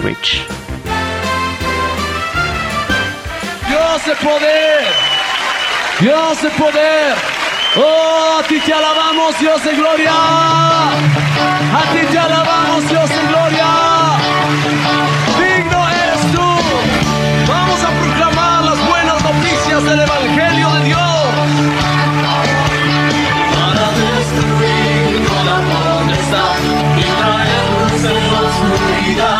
language. Dios de poder, Dios de poder. Oh, a ti te alabamos, Dios de gloria. A ti te alabamos, Dios de gloria. Digno eres tú. Vamos a proclamar las buenas noticias del Evangelio de Dios. Para destruir toda potestad y traer luz en la oscuridad.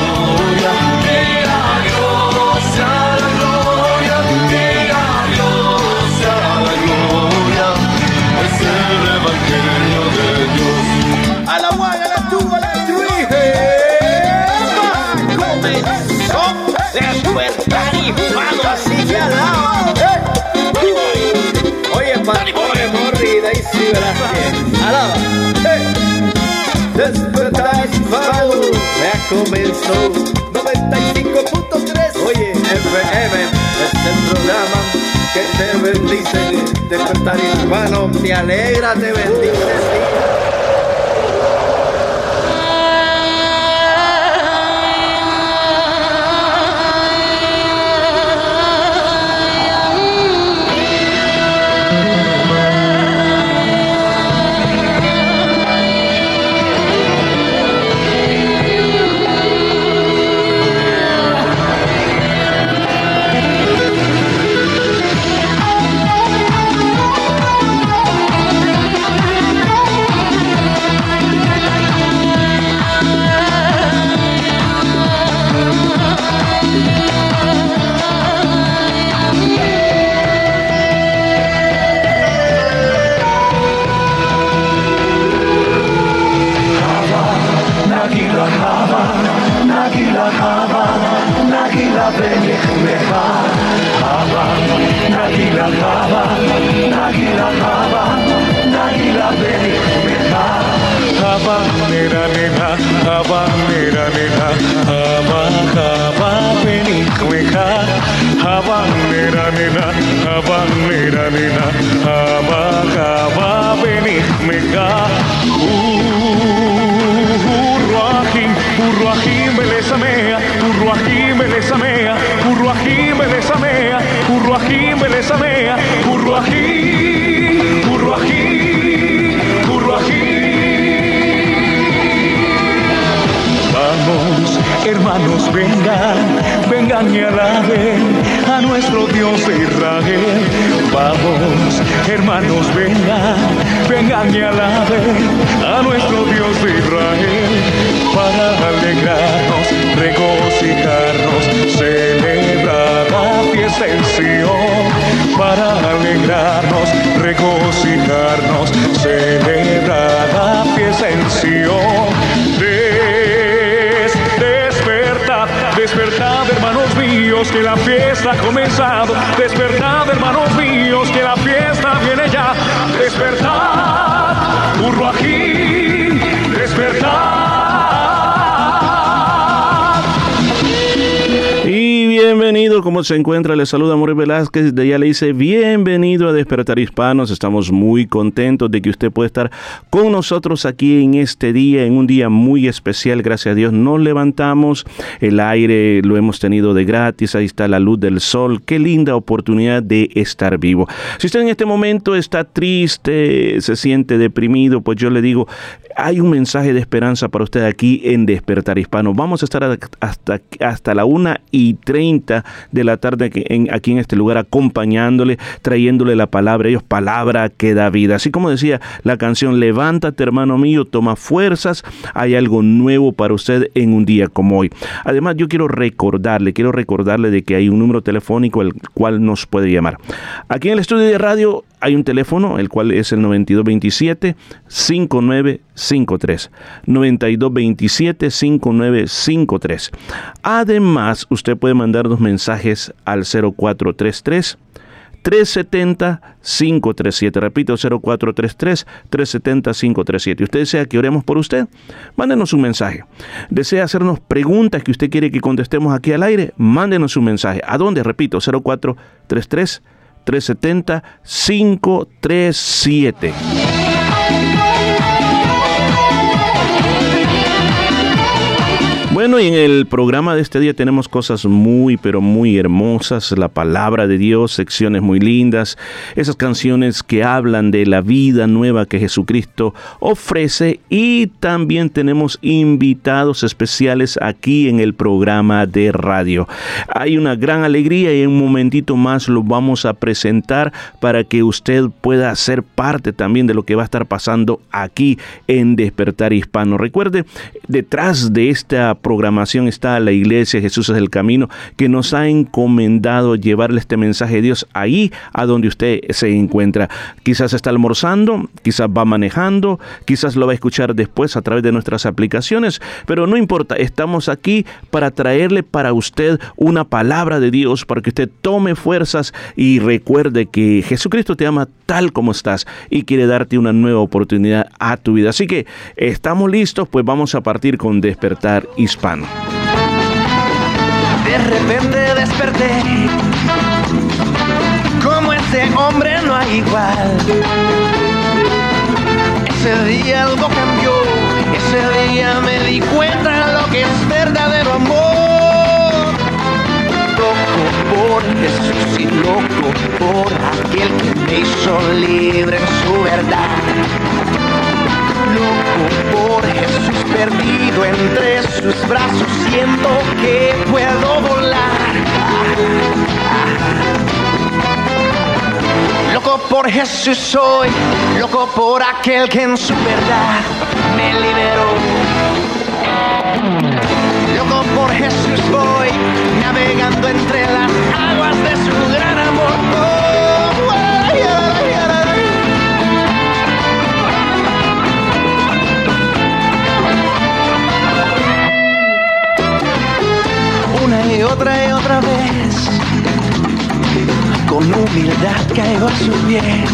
Velázquez. Alaba. Despertar hispano, ya comenzó. 95.3. Oye, FM, este programa que te bendice. Despertar hispano, me alegra, te bendice. Nagilaba, Nagilaba, Nagilabe, Meta. Haba, Nera, Nera, Haba, Nera, Nera, Haba, Haba, Beni, Meka. Hava nira nira, hava nira nira, hava Haba, Beni, mega. Meka. Urrahim, Urrahim, Belesamea, Urrahim, Belesamea, Urrahim, Belesamea, Urrahim, belesamea, urruahim, urruahim, urruahim. Vamos, hermanos, vengan, vengan y alaben a nuestro Dios de Israel. Vamos, hermanos, vengan, vengan y alaben a nuestro Dios de Israel. Para alegrarnos, regocijarnos, celebrar la fiesta en Sion. Para alegrarnos, regocijarnos, celebrar la fiesta en Sion. Des, despertad, despertad hermanos míos, que la fiesta ha comenzado. Despertad hermanos míos, que la fiesta viene ya. Despertad, Urruajín, despertad. Bienvenido, ¿cómo se encuentra? Le saluda Mauricio Velázquez, de ya le dice bienvenido a Despertar Hispanos. Estamos muy contentos de que usted pueda estar con nosotros aquí en este día, en un día muy especial, gracias a Dios. Nos levantamos, el aire lo hemos tenido de gratis, ahí está la luz del sol. Qué linda oportunidad de estar vivo. Si usted en este momento está triste, se siente deprimido, pues yo le digo, hay un mensaje de esperanza para usted aquí en Despertar Hispano. Vamos a estar hasta, hasta la una y 30 de la tarde aquí en, aquí en este lugar acompañándole, trayéndole la palabra, ellos palabra que da vida. Así como decía la canción, levántate hermano mío, toma fuerzas, hay algo nuevo para usted en un día como hoy. Además yo quiero recordarle, quiero recordarle de que hay un número telefónico el cual nos puede llamar. Aquí en el estudio de radio hay un teléfono, el cual es el 9227-5953. 9227-5953. Además, usted puede mandarnos mensajes al 0433. 370-537. Repito, 0433-370-537. ¿Usted desea que oremos por usted? Mándenos un mensaje. ¿Desea hacernos preguntas que usted quiere que contestemos aquí al aire? Mándenos un mensaje. ¿A dónde? Repito, 0433 370 537. Bueno, y en el programa de este día tenemos cosas muy, pero muy hermosas, la palabra de Dios, secciones muy lindas, esas canciones que hablan de la vida nueva que Jesucristo ofrece y también tenemos invitados especiales aquí en el programa de radio. Hay una gran alegría y en un momentito más lo vamos a presentar para que usted pueda ser parte también de lo que va a estar pasando aquí en Despertar Hispano. Recuerde, detrás de esta programación está la iglesia Jesús es el camino que nos ha encomendado llevarle este mensaje de Dios ahí a donde usted se encuentra. Quizás está almorzando, quizás va manejando, quizás lo va a escuchar después a través de nuestras aplicaciones, pero no importa, estamos aquí para traerle para usted una palabra de Dios para que usted tome fuerzas y recuerde que Jesucristo te ama tal como estás y quiere darte una nueva oportunidad a tu vida. Así que estamos listos, pues vamos a partir con despertar y hispano. De repente desperté, como ese hombre no hay igual. Ese día algo cambió, ese día me di cuenta lo que es verdadero amor. Loco por Jesús y loco por aquel que me hizo libre en su verdad loco por Jesús perdido entre sus brazos, siento que puedo volar. Loco por Jesús soy, loco por aquel que en su verdad me liberó. Loco por Jesús voy, navegando entre las aguas de su gran amor. Y otra y otra vez. Con humildad caigo a sus pies.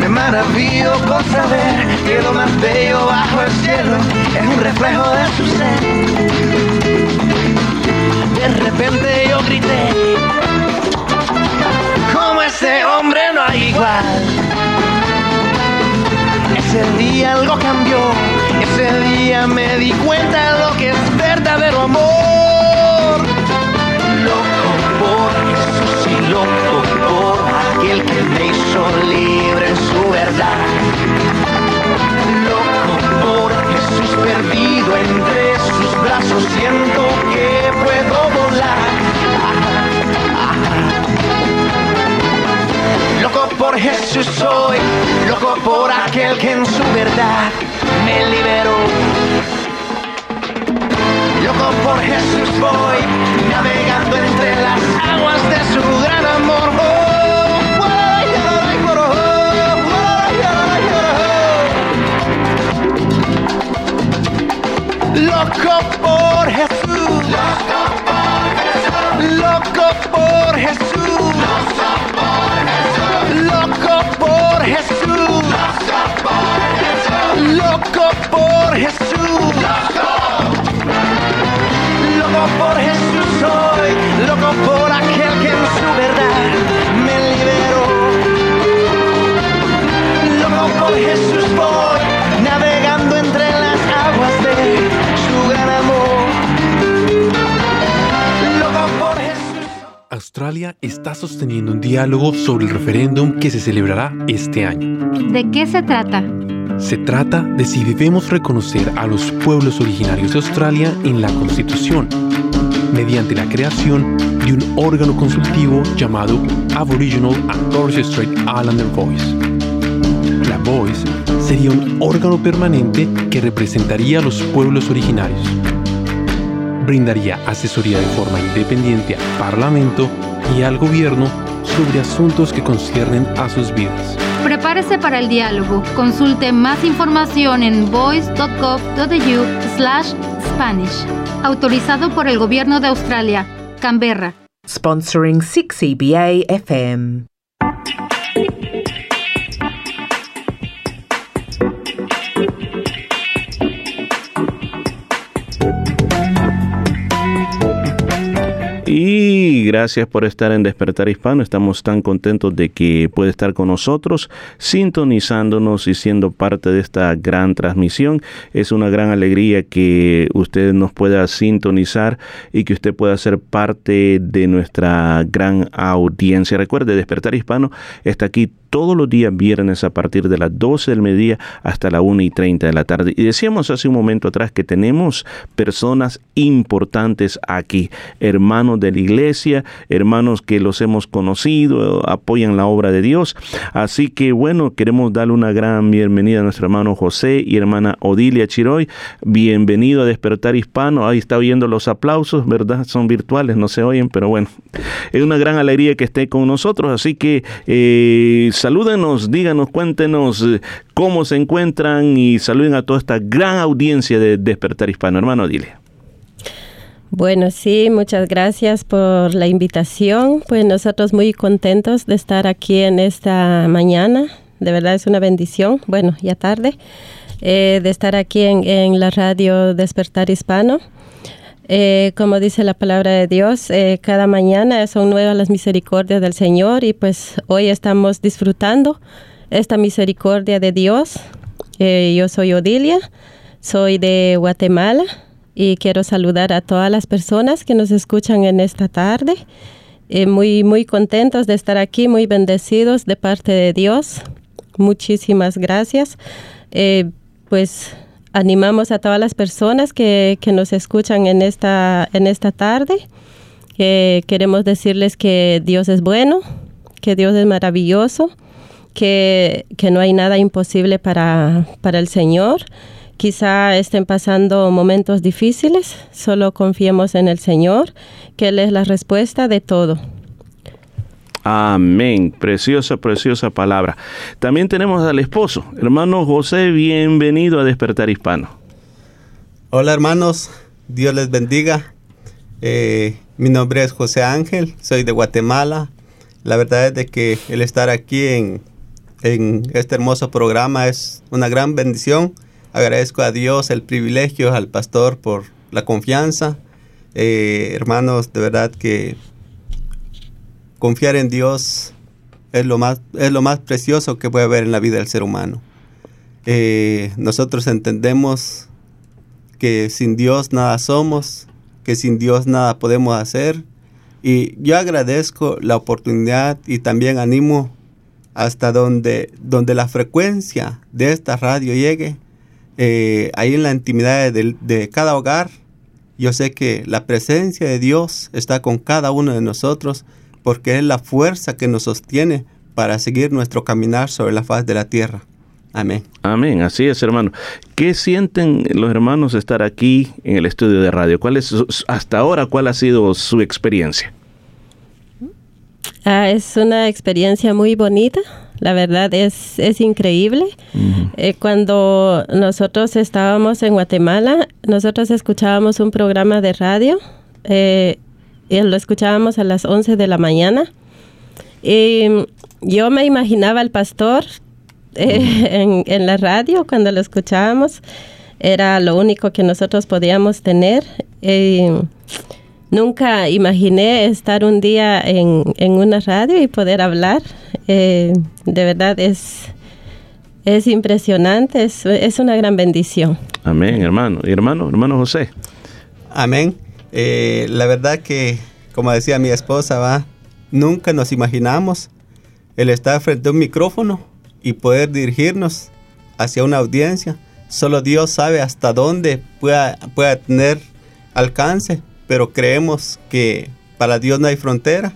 Me maravillo con saber que lo más bello bajo el cielo es un reflejo de su ser. De repente yo grité, como ese hombre no hay igual. Ese día algo cambió, ese día me di cuenta de lo que es verdadero amor. Loco por Jesús y loco por aquel que me hizo libre en su verdad. Loco por Jesús perdido entre sus brazos, siento que puedo volar. Por Jesús soy, loco por aquel que en su verdad me liberó. Loco por Jesús voy, navegando entre las aguas de su gran amor. Oh, oh. Loco por Jesús. Loco por Jesús soy. Loco por aquel que en su verdad me liberó. Loco por Jesús voy. Navegando entre las aguas de su gran amor. Loco por Jesús. Australia está sosteniendo un diálogo sobre el referéndum que se celebrará este año. ¿De qué se trata? Se trata de si debemos reconocer a los pueblos originarios de Australia en la Constitución, mediante la creación de un órgano consultivo llamado Aboriginal and Torres Strait Islander Voice. La Voice sería un órgano permanente que representaría a los pueblos originarios. Brindaría asesoría de forma independiente al Parlamento y al gobierno sobre asuntos que conciernen a sus vidas. Prepárese para el diálogo. Consulte más información en voice.gov.au slash Spanish. Autorizado por el Gobierno de Australia. Canberra. Sponsoring 6EBA FM. Y gracias por estar en Despertar Hispano. Estamos tan contentos de que puede estar con nosotros, sintonizándonos y siendo parte de esta gran transmisión. Es una gran alegría que usted nos pueda sintonizar y que usted pueda ser parte de nuestra gran audiencia. Recuerde, Despertar Hispano está aquí todos los días viernes a partir de las 12 del mediodía hasta la 1 y 30 de la tarde. Y decíamos hace un momento atrás que tenemos personas importantes aquí, hermanos de la iglesia, hermanos que los hemos conocido, apoyan la obra de Dios. Así que bueno, queremos darle una gran bienvenida a nuestro hermano José y hermana Odilia Chiroy. Bienvenido a Despertar Hispano. Ahí está oyendo los aplausos, ¿verdad? Son virtuales, no se oyen, pero bueno, es una gran alegría que esté con nosotros. Así que eh, salúdenos, díganos, cuéntenos eh, cómo se encuentran y saluden a toda esta gran audiencia de Despertar Hispano. Hermano, dile. Bueno, sí, muchas gracias por la invitación. Pues nosotros muy contentos de estar aquí en esta mañana. De verdad es una bendición, bueno, ya tarde, eh, de estar aquí en, en, la radio Despertar Hispano. Eh, como dice la palabra de Dios, eh, cada mañana son nuevas las misericordias del Señor y pues hoy estamos disfrutando esta misericordia de Dios. Eh, yo soy Odilia, soy de Guatemala y quiero saludar a todas las personas que nos escuchan en esta tarde. Muy, muy contentos de estar aquí, muy bendecidos de parte de Dios. Muchísimas gracias. Pues animamos a todas las personas que, que, nos escuchan en esta, en esta tarde. que queremos decirles que Dios es bueno, que Dios es maravilloso, que, que no hay nada imposible para, para el Señor quizá estén pasando momentos difíciles, solo confiemos en el Señor, que Él es la respuesta de todo. Amén. Preciosa, preciosa palabra. También tenemos al esposo, hermano José, bienvenido a Despertar Hispano. Hola hermanos, Dios les bendiga. Eh, mi nombre es José Ángel, soy de Guatemala. La verdad es de que el estar aquí en, este hermoso programa es una gran bendición Agradezco a Dios el privilegio, al pastor por la confianza. Eh, hermanos, de verdad que confiar en Dios es lo más, es lo más precioso que puede haber en la vida del ser humano. Eh, nosotros entendemos que sin Dios nada somos, que sin Dios nada podemos hacer. Y yo agradezco la oportunidad y también animo hasta donde, donde la frecuencia de esta radio llegue eh, ahí en la intimidad de, de, cada hogar, yo sé que la presencia de Dios está con cada uno de nosotros porque es la fuerza que nos sostiene para seguir nuestro caminar sobre la faz de la tierra. Amén. Amén, así es, hermano. ¿Qué sienten los hermanos estar aquí en el estudio de radio? ¿Cuál es hasta ahora cuál ha sido su experiencia? Ah, es una experiencia muy bonita la verdad es, es increíble. eh, cuando nosotros estábamos en Guatemala, nosotros escuchábamos un programa de radio eh, lo escuchábamos a las 11 de la mañana. Y yo me imaginaba al pastor eh, en, en, la radio cuando lo escuchábamos. Era lo único que nosotros podíamos tener. Nunca imaginé estar un día en, en una radio y poder hablar. Eh, de verdad es, es impresionante, es, es, una gran bendición. Amén, hermano. Y hermano, hermano José. Amén. Eh, la verdad que, como decía mi esposa, va, nunca nos imaginamos el estar frente a un micrófono y poder dirigirnos hacia una audiencia. Solo Dios sabe hasta dónde pueda, pueda tener alcance pero creemos que para Dios no hay frontera.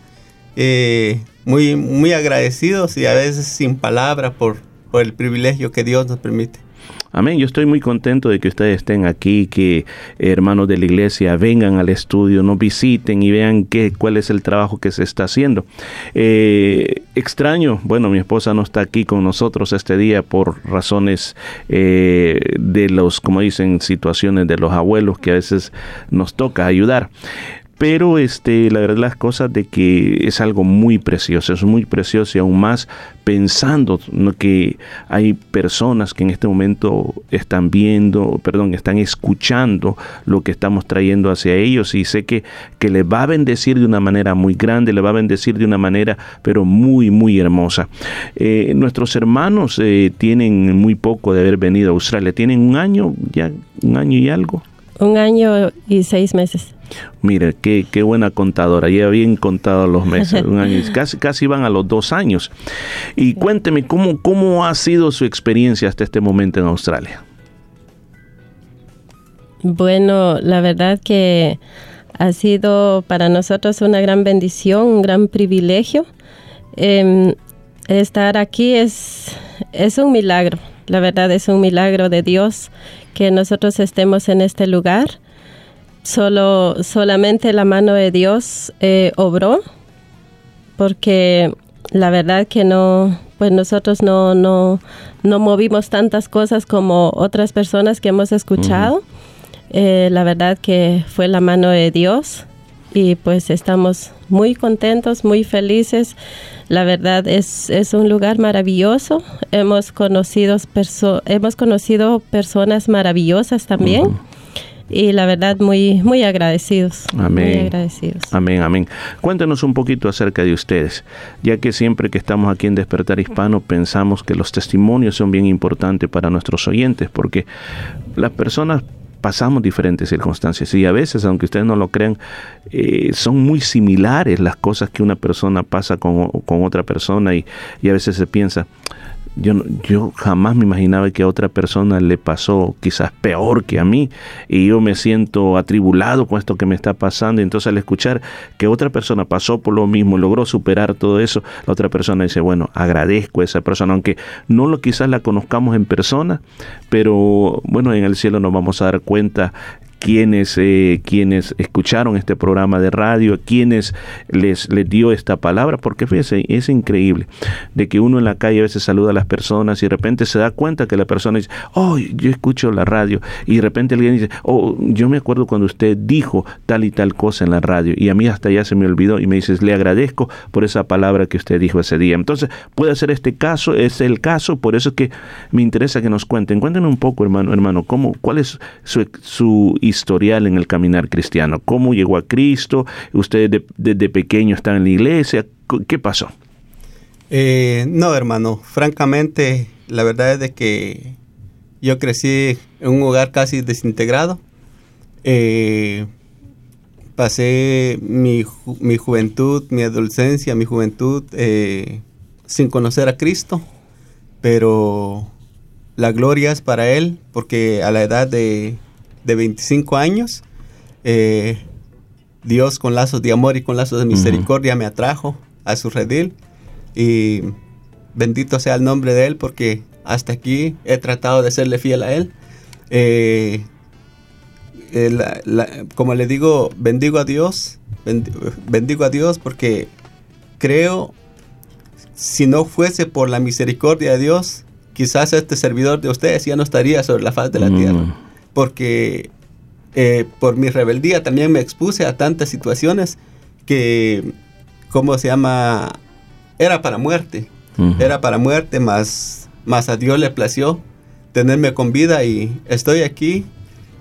Eh, muy, muy agradecidos y a veces sin palabras por, por el privilegio que Dios nos permite. Amén. Yo estoy muy contento de que ustedes estén aquí, que hermanos de la iglesia vengan al estudio, nos visiten y vean qué, cuál es el trabajo que se está haciendo. Eh, extraño, bueno, mi esposa no está aquí con nosotros este día por razones eh, de los, como dicen, situaciones de los abuelos que a veces nos toca ayudar pero este la verdad las cosas de que es algo muy precioso es muy precioso y aún más pensando que hay personas que en este momento están viendo perdón están escuchando lo que estamos trayendo hacia ellos y sé que que les va a bendecir de una manera muy grande le va a bendecir de una manera pero muy muy hermosa. Eh, nuestros hermanos eh, tienen muy poco de haber venido a Australia. Tienen un año ya un año y algo un año y seis meses Mire, qué, qué buena contadora, ya bien contado los meses, un año, casi, casi van a los dos años. Y cuénteme, ¿cómo, ¿cómo ha sido su experiencia hasta este momento en Australia? Bueno, la verdad que ha sido para nosotros una gran bendición, un gran privilegio. Eh, estar aquí es, es un milagro, la verdad es un milagro de Dios que nosotros estemos en este lugar solo solamente la mano de Dios eh, obró porque la verdad que no pues nosotros no no no movimos tantas cosas como otras personas que hemos escuchado. Eh, la verdad que fue la mano de Dios y pues estamos muy contentos muy felices. La verdad es, es un lugar maravilloso. Hemos conocido hemos conocido personas maravillosas también y la verdad muy muy agradecidos. Amén. Muy agradecidos. Amén, amén. Cuéntenos un poquito acerca de ustedes, ya que siempre que estamos aquí en Despertar Hispano pensamos que los testimonios son bien importantes para nuestros oyentes, porque las personas pasamos diferentes circunstancias y a veces, aunque ustedes no lo crean, eh, son muy similares las cosas que una persona pasa con, con otra persona y, y a veces se piensa, yo, yo jamás me imaginaba que a otra persona le pasó quizás peor que a mí y yo me siento atribulado con esto que me está pasando. Y entonces al escuchar que otra persona pasó por lo mismo, logró superar todo eso, la otra persona dice, bueno, agradezco a esa persona, aunque no lo quizás la conozcamos en persona, pero bueno, en el cielo nos vamos a dar cuenta quienes, eh, quienes escucharon este programa de radio, quienes les, les dio esta palabra, porque fíjense, es increíble de que uno en la calle a veces saluda a las personas y de repente se da cuenta que la persona dice, oh, yo escucho la radio, y de repente alguien dice, oh, yo me acuerdo cuando usted dijo tal y tal cosa en la radio, y a mí hasta ya se me olvidó, y me dices, le agradezco por esa palabra que usted dijo ese día. Entonces, puede ser este caso, es el caso, por eso es que me interesa que nos cuenten. Cuéntenos un poco, hermano, hermano, cómo, cuál es su, su historial en el caminar cristiano. ¿Cómo llegó a Cristo? ¿Usted desde pequeño está en la iglesia? ¿Qué pasó? Eh, no, hermano. Francamente, la verdad es de que yo crecí en un hogar casi desintegrado. Eh, pasé mi, mi, juventud, mi adolescencia, mi juventud eh, sin conocer a Cristo, pero la gloria es para Él, porque a la edad de de 25 años, eh, Dios con lazos de amor y con lazos de misericordia me atrajo a su redil y bendito sea el nombre de Él porque hasta aquí he tratado de serle fiel a Él. Eh, eh, la, la, como le digo, bendigo a Dios, bendigo a Dios porque creo, si no fuese por la misericordia de Dios, quizás este servidor de ustedes ya no estaría sobre la faz de la mm. tierra porque eh, por mi rebeldía también me expuse a tantas situaciones que, ¿cómo se llama? Era para muerte. Uh -huh. Era para muerte, más, más a Dios le plació tenerme con vida y estoy aquí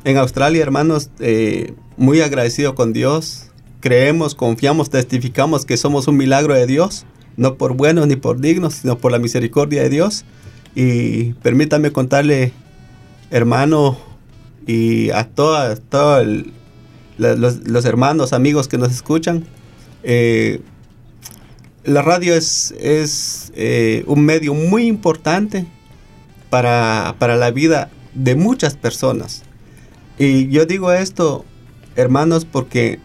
en Australia, hermanos, eh, muy agradecido con Dios. Creemos, confiamos, testificamos que somos un milagro de Dios, no por buenos ni por dignos, sino por la misericordia de Dios. Y permítame contarle, hermano, y a todos todo los, los, hermanos, amigos que nos escuchan. Eh, la radio es, es eh, un medio muy importante para, para, la vida de muchas personas. Y yo digo esto, hermanos, porque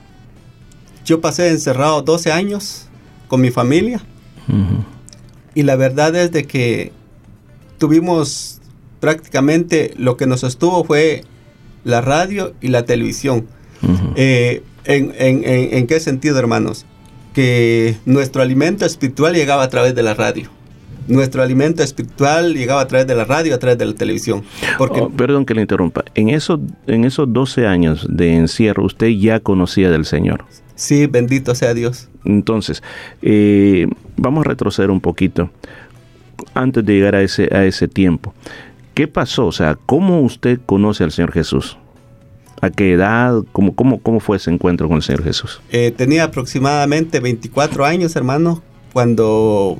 yo pasé encerrado 12 años con mi familia. Uh -huh. Y la verdad es de que tuvimos prácticamente lo que nos sostuvo fue la radio y la televisión. Eh, en, en- en- en qué sentido, hermanos? Que nuestro alimento espiritual llegaba a través de la radio. Nuestro alimento espiritual llegaba a través de la radio, a través de la televisión. Porque Oh, perdón que le interrumpa. En esos, en esos 12 años de encierro, usted ya conocía del Señor. sí, bendito sea Dios. Entonces, eh, vamos a retroceder un poquito antes de llegar a ese, a ese tiempo. ¿Qué pasó? O sea, ¿cómo usted conoce al Señor Jesús? ¿A qué edad? ¿Cómo, cómo, cómo fue ese encuentro con el Señor Jesús? Eh, tenía aproximadamente 24 años, hermano, cuando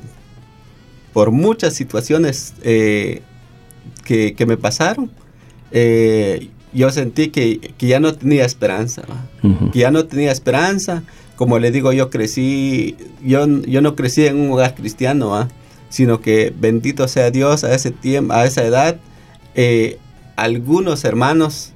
por muchas situaciones eh, que, que me pasaron, eh, yo sentí que, que ya no tenía esperanza, que ya no tenía esperanza. Como le digo, yo crecí, yo, yo no crecí en un hogar cristiano, ¿va? sino que bendito sea Dios a ese tiempo, a esa edad, eh, algunos hermanos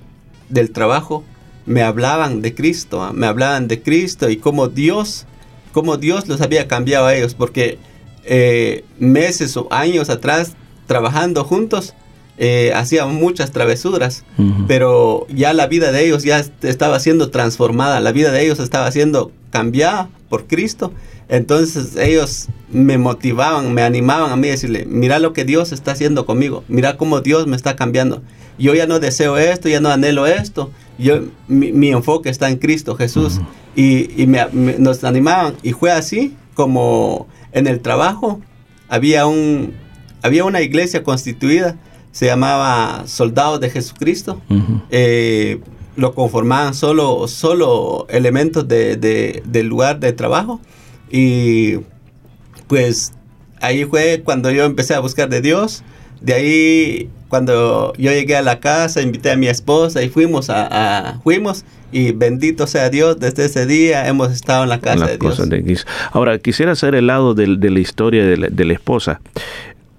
del trabajo me hablaban de Cristo, ¿ah? me hablaban de Cristo y cómo Dios, cómo Dios los había cambiado a ellos, porque eh, meses o años atrás, trabajando juntos, eh, hacían muchas travesuras, pero ya la vida de ellos ya est- estaba siendo transformada, la vida de ellos estaba siendo cambiada por Cristo. Entonces ellos me motivaban, me animaban a mí a decirle, mira lo que Dios está haciendo conmigo, mira cómo Dios me está cambiando. Yo ya no deseo esto, ya no anhelo esto, yo, mi, mi enfoque está en Cristo Jesús. Y, y me- me- nos animaban. Y fue así como en el trabajo había, un, había una iglesia constituida, se llamaba Soldados de Jesucristo. Eh, lo conformaban solo, solo elementos de, de- del lugar de trabajo. Y pues ahí fue cuando yo empecé a buscar de Dios. De ahí, cuando yo llegué a la casa, invité a mi esposa y fuimos a, a- fuimos y bendito sea Dios, desde ese día hemos estado en la casa de Dios. de. Ahora, quisiera hacer el lado del- de, la historia de la, de la esposa.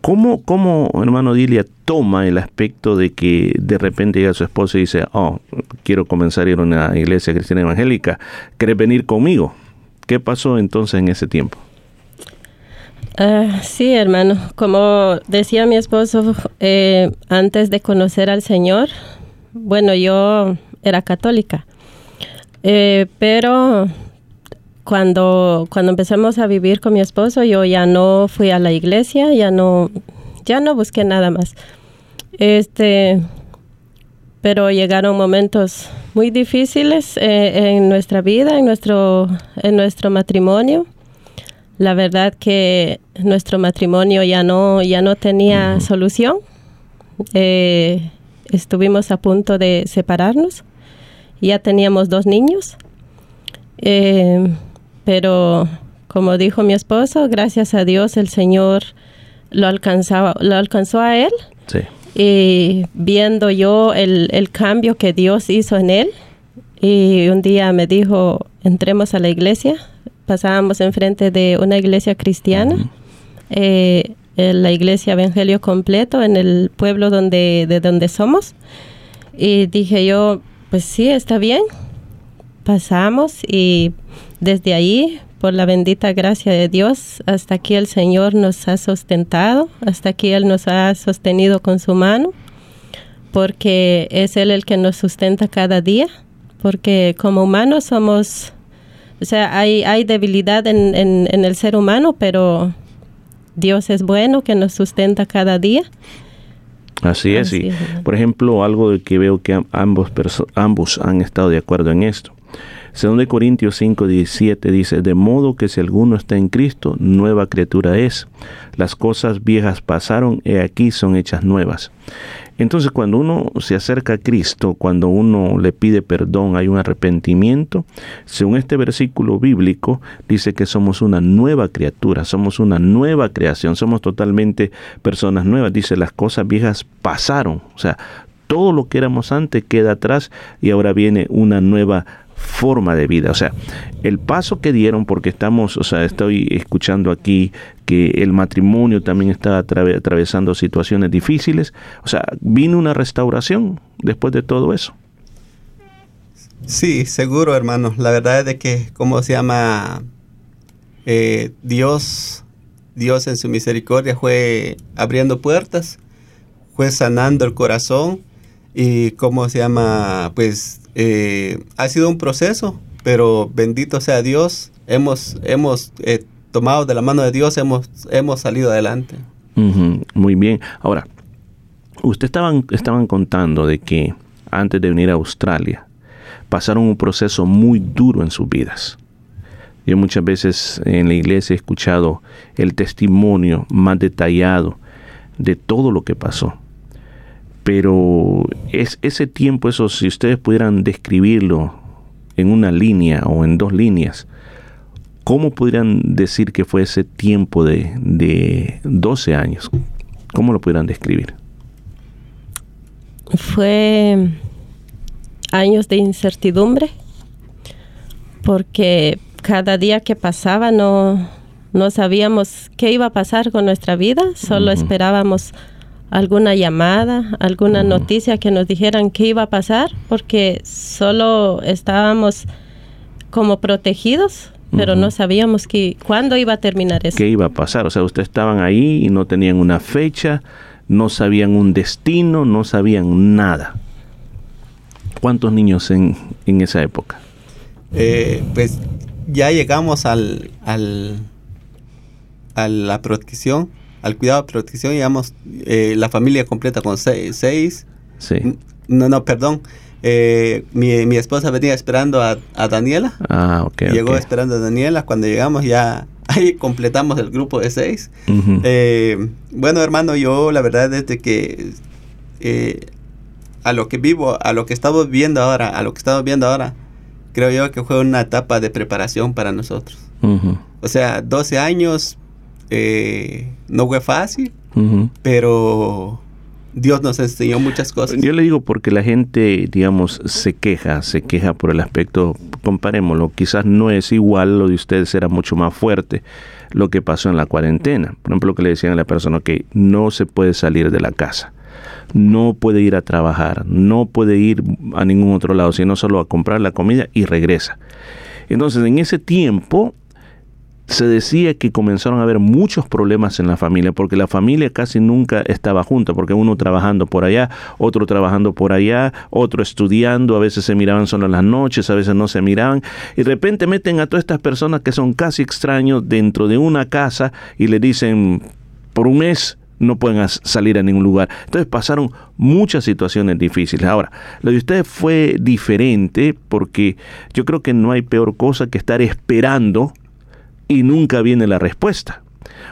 ¿Cómo, ¿Cómo, hermano Dilia, toma el aspecto de que de repente llega su esposa y dice, oh, quiero comenzar a ir a una iglesia cristiana evangélica, ¿querés venir conmigo? ¿Qué pasó entonces en ese tiempo? Ah, sí, hermano. Como decía mi esposo, eh, antes de conocer al Señor, bueno, yo era católica, Eh, pero cuando, cuando empezamos a vivir con mi esposo, yo ya no fui a la iglesia, ya no, ya no busqué nada más. Este, pero llegaron momentos muy difíciles eh, en nuestra vida, en nuestro, en nuestro matrimonio. La verdad que nuestro matrimonio ya no, ya no tenía solución. Eh, estuvimos a punto de separarnos. Ya teníamos dos niños. Eh, pero como dijo mi esposo, gracias a Dios el Señor lo, alcanzaba, lo alcanzó a él. Sí. Y viendo yo el, el cambio que Dios hizo en él, y un día me dijo, entremos a la iglesia. Pasábamos enfrente de una iglesia cristiana, eh, en la iglesia Evangelio Completo, en el pueblo donde, de donde somos. Y dije yo, pues sí, está bien. Pasamos y desde ahí, por la bendita gracia de Dios, hasta aquí el Señor nos ha sustentado, hasta aquí Él nos ha sostenido con su mano, porque es Él el que nos sustenta cada día, porque como humanos somos, o sea, hay, hay debilidad en, en- en el ser humano, pero Dios es bueno que nos sustenta cada día. Así es, Así y por ejemplo, algo de que veo que am- ambos, ambos han estado de acuerdo en esto. Según de Corintios 5, 17 dice, de modo que si alguno está en Cristo, nueva criatura es. Las cosas viejas pasaron, y aquí son hechas nuevas. Entonces, cuando uno se acerca a Cristo, cuando uno le pide perdón, hay un arrepentimiento. Según este versículo bíblico, dice que somos una nueva criatura, somos una nueva creación, somos totalmente personas nuevas. Dice, las cosas viejas pasaron. O sea, todo lo que éramos antes queda atrás y ahora viene una nueva forma de vida. O sea, el paso que dieron, porque estamos, o sea, estoy escuchando aquí que el matrimonio también está atrave- atravesando situaciones difíciles. O sea, vino una restauración después de todo eso. Sí, seguro, hermano. La verdad es de que, ¿cómo se llama? Eh, Dios, Dios en su misericordia fue abriendo puertas, fue sanando el corazón y cómo se llama, pues eh, ha sido un proceso, pero bendito sea Dios, hemos, hemos eh, tomado de la mano de Dios, hemos, hemos salido adelante. Muy bien. Ahora, usted estaban, estaban contando de que antes de venir a Australia pasaron un proceso muy duro en sus vidas. Yo muchas veces en la iglesia he escuchado el testimonio más detallado de todo lo que pasó. Pero es ese tiempo, eso, si ustedes pudieran describirlo en una línea o en dos líneas, ¿cómo podrían decir que fue ese tiempo de, de 12 años? ¿Cómo lo pudieran describir? Fue años de incertidumbre, porque cada día que pasaba no, no sabíamos qué iba a pasar con nuestra vida, solo esperábamos alguna llamada, alguna noticia que nos dijeran qué iba a pasar, porque solo estábamos como protegidos, pero no sabíamos que, cuándo iba a terminar eso. ¿Qué iba a pasar? O sea, ustedes estaban ahí y no tenían una fecha, no sabían un destino, no sabían nada. ¿Cuántos niños en, en esa época? Eh, pues ya llegamos al, al a la protección, al cuidado protección, llegamos eh, la familia completa con seis. seis. Sí. No, no, perdón. Eh, mi, mi esposa venía esperando a, a Daniela. Ah, ok. Llegó ok. esperando a Daniela. Cuando llegamos ya ahí completamos el grupo de seis. Eh, bueno, hermano, yo la verdad desde que eh, a lo que vivo, a lo que estamos viendo ahora, a lo que estamos viendo ahora, creo yo que fue una etapa de preparación para nosotros. O sea, 12 años eh, no fue fácil, pero Dios nos enseñó muchas cosas. Yo le digo porque la gente, digamos, se queja, se queja por el aspecto, comparémoslo, quizás no es igual, lo de ustedes era mucho más fuerte lo que pasó en la cuarentena. Por ejemplo, lo que le decían a la persona que no se puede salir de la casa, no puede ir a trabajar, no puede ir a ningún otro lado, sino solo a comprar la comida y regresa. Entonces, en ese tiempo, se decía que comenzaron a haber muchos problemas en la familia, porque la familia casi nunca estaba junta, porque uno trabajando por allá, otro trabajando por allá, otro estudiando, a veces se miraban solo en las noches, a veces no se miraban, y de repente meten a todas estas personas que son casi extraños dentro de una casa y le dicen, por un mes no pueden salir a ningún lugar. Entonces pasaron muchas situaciones difíciles. Ahora, lo de ustedes fue diferente porque yo creo que no hay peor cosa que estar esperando y nunca viene la respuesta.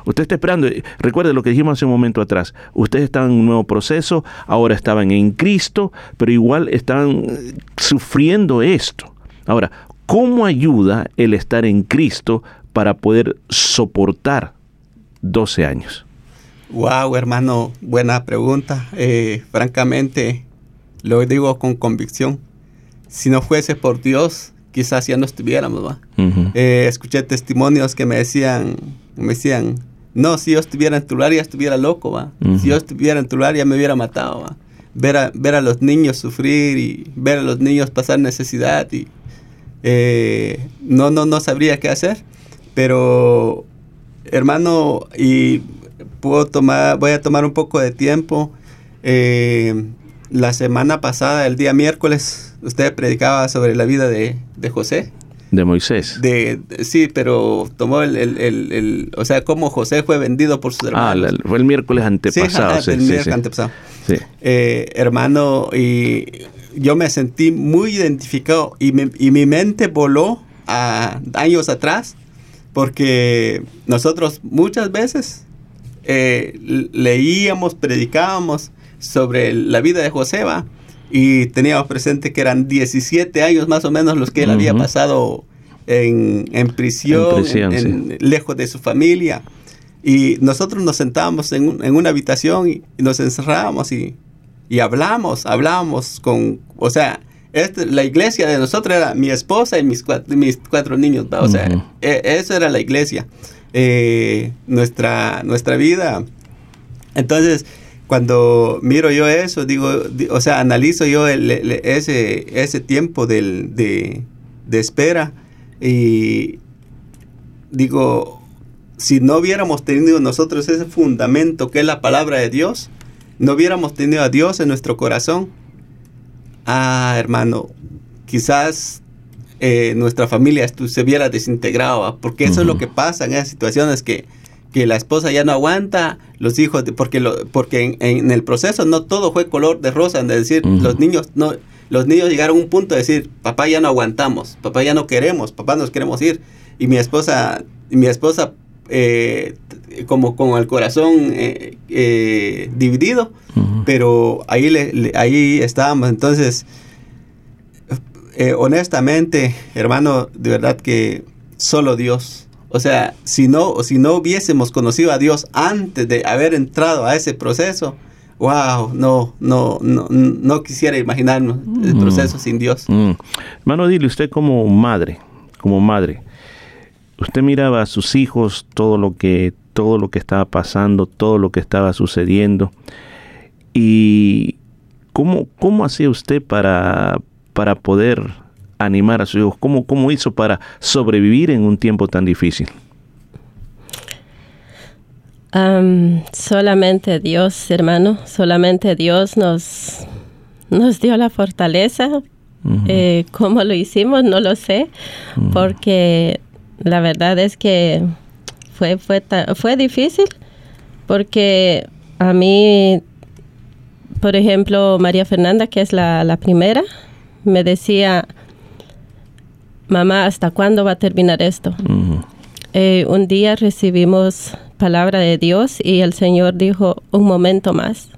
Usted está esperando, eh, recuerde lo que dijimos hace un momento atrás, ustedes estaban en un nuevo proceso, ahora estaban en Cristo, pero igual estaban eh, sufriendo esto. Ahora, ¿cómo ayuda el estar en Cristo para poder soportar 12 años? Wow, hermano, buena pregunta. Eh, francamente, lo digo con convicción. Si no fuese por Dios, quizás ya no estuviéramos, ¿va? Eh, escuché testimonios que me decían, me decían, no, si yo estuviera en tu lugar ya estuviera loco, ¿va? Si yo estuviera en tu lugar ya me hubiera matado, ¿va? Ver a, ver a los niños sufrir y ver a los niños pasar necesidad y eh, no, no, no sabría qué hacer. Pero, hermano, y puedo tomar, voy a tomar un poco de tiempo. Eh, la semana pasada, el día miércoles, usted predicaba sobre la vida de, de José. De Moisés. De, de- sí, pero tomó el, el- el- el- o sea, cómo José fue vendido por sus Ah, hermanos. la- fue el miércoles antepasado. ajá, sí, el sí, miércoles sí. antepasado. Sí. Eh, hermano, y yo me sentí muy identificado y, mi- y mi mente voló a años atrás porque nosotros muchas veces eh, leíamos, predicábamos sobre la vida de Joseba y teníamos presente que eran 17 años más o menos los que él había Ujú. pasado en, en prisión, En prisión, en- en- lejos de su familia. Y nosotros nos sentábamos en, un- en una habitación y, nos encerrábamos y, y hablamos, hablamos con, o sea, este- la iglesia de nosotros era mi esposa y mis cuatro, mis cuatro niños, ¿va? o sea, Ujú. e- eso era la iglesia, Eh, nuestra, nuestra vida. Entonces, cuando miro yo eso, digo, di- o sea, analizo yo el- el- ese, ese tiempo del- de, de espera y digo, si no hubiéramos tenido nosotros ese fundamento que es la palabra de Dios, no hubiéramos tenido a Dios en nuestro corazón, ah, hermano, quizás eh, nuestra familia se viera desintegrado, ¿va? porque eso es lo que pasa en esas situaciones que, que la esposa ya no aguanta, los hijos, porque, lo, porque en, en el proceso no todo fue color de rosa, de decir, los niños no... Los niños llegaron a un punto de decir, papá ya no aguantamos, papá ya no queremos, papá nos queremos ir. Y mi esposa, y mi esposa eh, como con el corazón eh, eh, dividido, pero ahí, le- le- ahí estábamos. Entonces, honestamente, hermano, de verdad que solo Dios. O sea, si no, si no hubiésemos conocido a Dios antes de haber entrado a ese proceso, wow, no, no, no, no quisiera imaginarnos el Mm. proceso sin Dios. Mm. Hermano, dile usted como madre, como madre, usted miraba a sus hijos, todo lo que, todo lo que estaba pasando, todo lo que estaba sucediendo, y cómo, cómo hacía usted para, para poder animar a sus hijos, cómo, cómo hizo para sobrevivir en un tiempo tan difícil. Am, solamente Dios, hermano, solamente Dios nos, nos dio la fortaleza. Eh, ¿Cómo lo hicimos? No lo sé, porque la verdad es que fue, fue, fue difícil, porque a mí, por ejemplo, María Fernanda, que es la, la primera, me decía, mamá, ¿hasta cuándo va a terminar esto? Eh, un día recibimos palabra de Dios y el Señor dijo, un momento más,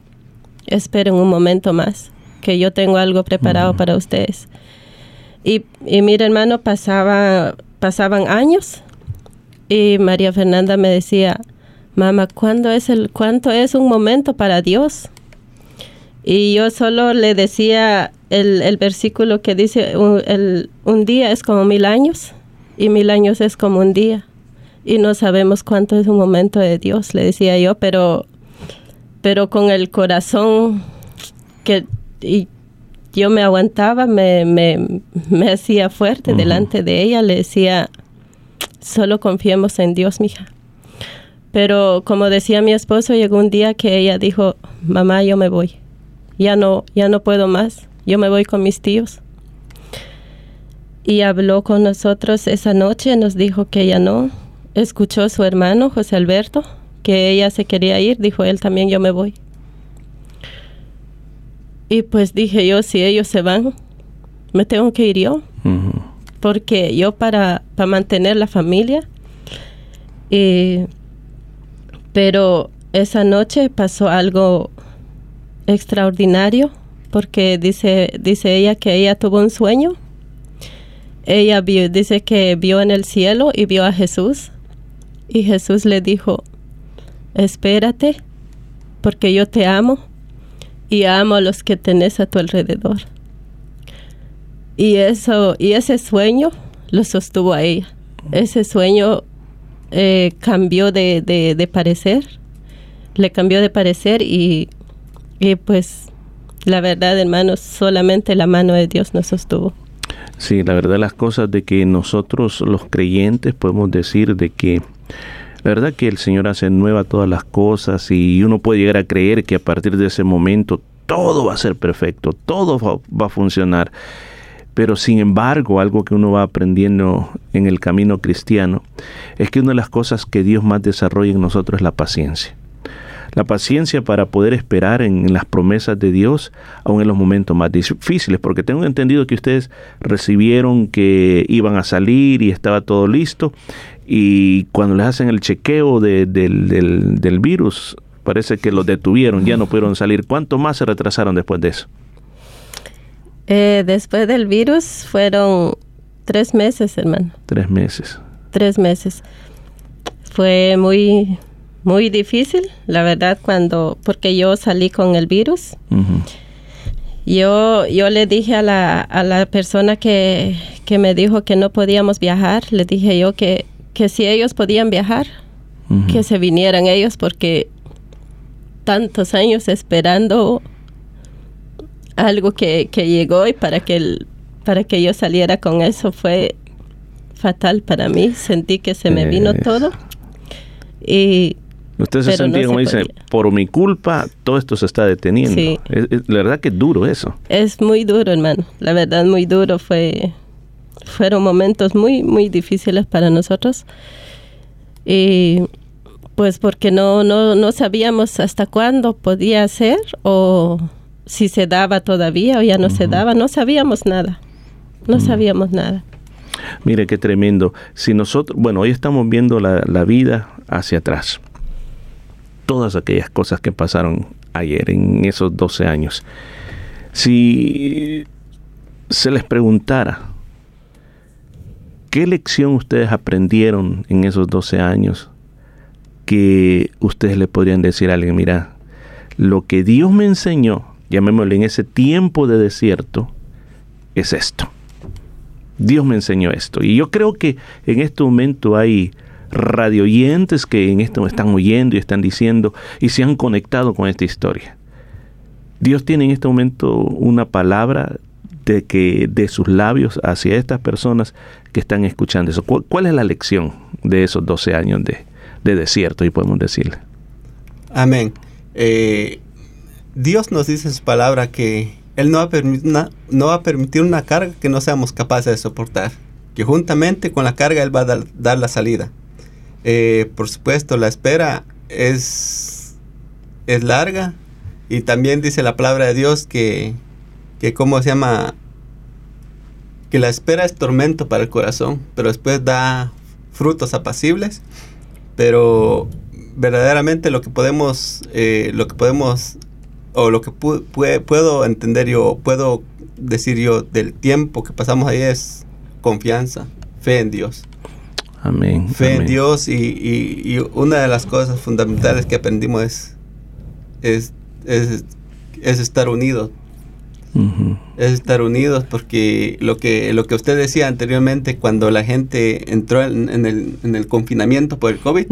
esperen un momento más, que yo tengo algo preparado para ustedes. Y, y mira, hermano, pasaba, pasaban años y María Fernanda me decía, mamá, ¿cuándo es el, ¿cuánto es un momento para Dios? Y yo solo le decía el, el versículo que dice, un, el- un día es como mil años y mil años es como un día. Y no sabemos cuánto es un momento de Dios, le decía yo, pero, pero con el corazón que y yo me aguantaba, me, me, me hacía fuerte delante de ella, le decía, solo confiemos en Dios, mija. Pero como decía mi esposo, llegó un día que ella dijo, mamá, yo me voy. Ya no, ya no puedo más. Yo me voy con mis tíos. Y habló con nosotros esa noche, nos dijo que ella no. Escuchó a su hermano, José Alberto, que ella se quería ir, dijo él también, yo me voy. Y pues dije yo, si ellos se van, me tengo que ir yo porque yo para, para mantener la familia, eh, pero esa noche pasó algo extraordinario, porque dice, dice ella que ella tuvo un sueño. Ella vio- dice que vio en el cielo y vio a Jesús, y Jesús le dijo, espérate, porque yo te amo y amo a los que tenés a tu alrededor. Y eso, y ese sueño lo sostuvo a ella. Ese sueño eh, cambió de, de- de parecer, le cambió de parecer y, y pues la verdad, hermanos, solamente la mano de Dios nos sostuvo. Sí, la verdad las cosas de que nosotros los creyentes podemos decir de que la verdad que el Señor hace nueva todas las cosas y uno puede llegar a creer que a partir de ese momento todo va a ser perfecto, todo va, a funcionar. Pero sin embargo, algo que uno va aprendiendo en el camino cristiano es que una de las cosas que Dios más desarrolla en nosotros es la paciencia. La paciencia para poder esperar en las promesas de Dios, aun en los momentos más difíciles, porque tengo entendido que ustedes recibieron que iban a salir y estaba todo listo, y cuando les hacen el chequeo de- del, del- del virus, parece que los detuvieron, ya no pudieron salir. ¿Cuánto más se retrasaron después de eso? Eh, después del virus fueron tres meses, hermano. Tres meses. tres meses. Fue muy, muy difícil, la verdad, cuando, porque yo salí con el virus. Yo, yo le dije a la, a la persona que, que me dijo que no podíamos viajar, le dije yo que, que si ellos podían viajar, que se vinieran ellos porque tantos años esperando algo que, que llegó y para que, el- para que yo saliera con eso fue fatal para mí. Sentí que se me vino todo. Y, Usted se Pero no sentía como se dice, podía. por mi culpa todo esto se está deteniendo. Sí. Es- es- la verdad que es duro eso. Es muy duro, hermano. La verdad, muy duro. Fue, fueron momentos muy, muy difíciles para nosotros. Y pues porque no, no, no sabíamos hasta cuándo podía ser o si se daba todavía o ya no se daba. No sabíamos nada. No sabíamos nada. Mire qué tremendo. Si nosotros, bueno, hoy estamos viendo la, la vida hacia atrás. Todas aquellas cosas que pasaron ayer, en esos 12 años. Si se les preguntara, ¿qué lección ustedes aprendieron en esos 12 años que ustedes le podrían decir a alguien, mira, lo que Dios me enseñó, llamémosle en ese tiempo de desierto, es esto. Dios me enseñó esto. Y yo creo que en este momento hay radioyentes que en esto están oyendo y están diciendo y se han conectado con esta historia. Dios tiene en este momento una palabra de que de sus labios hacia estas personas que están escuchando eso. ¿Cuál, es la lección de esos 12 años de, de desierto? Y podemos decirle. Amén. Eh, Dios nos dice su palabra que Él no va, a permitir una, carga que no seamos capaces de soportar. Que juntamente con la carga Él va a dar la salida. Eh, por supuesto, la espera es, es larga. Y también dice la palabra de Dios que, que ¿cómo se llama? Que la espera es tormento para el corazón, pero después da frutos apacibles. Pero verdaderamente lo que podemos, eh, lo que podemos, o lo que pu- pue- puedo entender yo, puedo decir yo del tiempo que pasamos ahí es confianza, fe en Dios. Amén. Fe en. Dios y, y- y una de las cosas fundamentales que aprendimos es, es, es, es estar unidos. Es estar unidos porque lo que, lo que usted decía anteriormente cuando la gente entró en, en el, en el confinamiento por el COVID,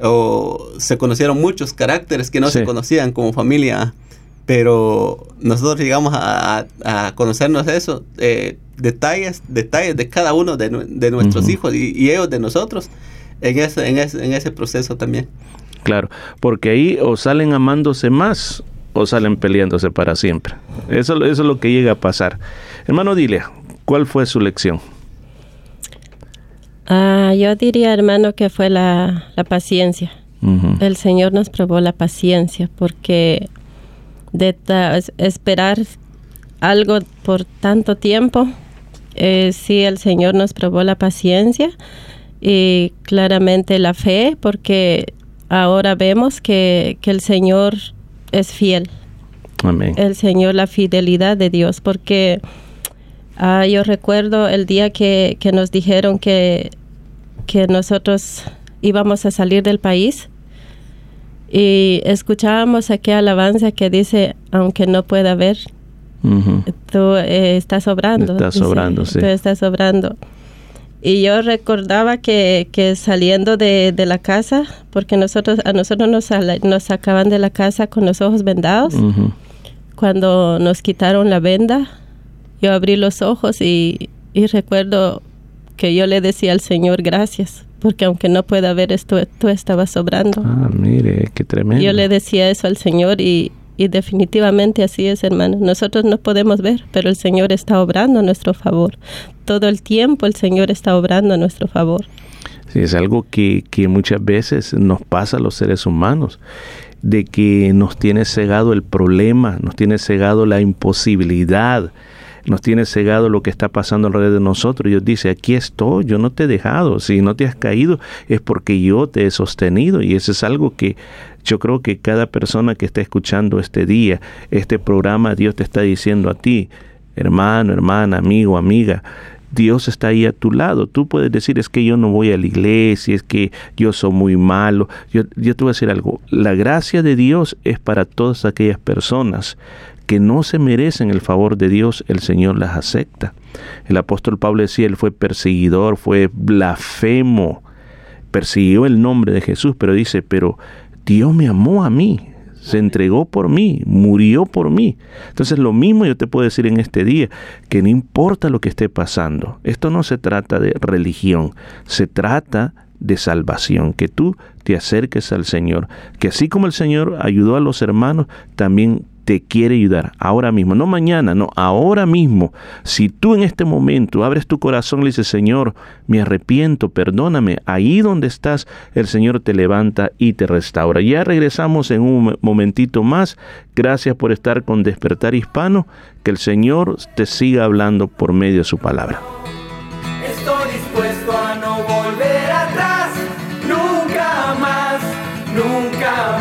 o se conocieron muchos caracteres que no Sí. se conocían como familia, pero nosotros llegamos a, a- a conocernos eso, eh, detalles, detalles de cada uno de, nue- de nuestros hijos y, y ellos de nosotros en ese, en, ese, en ese proceso también. Claro, porque ahí o salen amándose más o salen peleándose para siempre. Eso, eso es lo que llega a pasar. Hermano Dilia, ¿cuál fue su lección? Ah, yo diría, hermano, que fue la, la paciencia. El Señor nos probó la paciencia porque de esperar algo por tanto tiempo, eh, sí, el Señor nos probó la paciencia y claramente la fe porque ahora vemos que, que el Señor es fiel Amén. el Señor, la fidelidad de Dios, porque ah, yo recuerdo el día que, que nos dijeron que, que nosotros íbamos a salir del país y escuchábamos aquella alabanza que dice, aunque no pueda ver, Tú eh, estás obrando. Estás dice, obrando, sí. Tú estás obrando. Y yo recordaba que, que saliendo de, de la casa, porque nosotros a nosotros nos, nos sacaban de la casa con los ojos vendados, Ujú. cuando nos quitaron la venda, yo abrí los ojos y, y recuerdo que yo le decía al Señor gracias, porque aunque no pueda ver esto, tú estabas obrando. Ah, mire, qué tremendo. Yo le decía eso al Señor y, y definitivamente así es, hermano. Nosotros no podemos ver, pero el Señor está obrando a nuestro favor. Todo el tiempo el Señor está obrando a nuestro favor. Sí, es algo que, que muchas veces nos pasa a los seres humanos, de que nos tiene cegado el problema, nos tiene cegado la imposibilidad, nos tiene cegado lo que está pasando alrededor de nosotros. Dios dice, aquí estoy, yo no te he dejado, si no te has caído es porque yo te he sostenido. Y eso es algo que yo creo que cada persona que está escuchando este día, este programa, Dios te está diciendo a ti, hermano, hermana, amigo, amiga, Dios está ahí a tu lado. Tú puedes decir, es que yo no voy a la iglesia, es que yo soy muy malo. Yo, yo te voy a decir algo. La gracia de Dios es para todas aquellas personas que no se merecen el favor de Dios, el Señor las acepta. El apóstol Pablo decía, él fue perseguidor, fue blasfemo, persiguió el nombre de Jesús, pero dice, pero Dios me amó a mí, se entregó por mí, murió por mí. Entonces lo mismo yo te puedo decir en este día, que no importa lo que esté pasando, esto no se trata de religión, se trata de salvación, que tú te acerques al Señor, que así como el Señor ayudó a los hermanos, también te quiere ayudar ahora mismo, no mañana, no, ahora mismo. Si tú en este momento abres tu corazón y le dices, Señor, me arrepiento, perdóname, ahí donde estás, el Señor te levanta y te restaura. Ya regresamos en un momentito más. Gracias por estar con Despertar Hispano. Que el Señor te siga hablando por medio de su palabra. Estoy dispuesto a no volver atrás, nunca más, nunca más.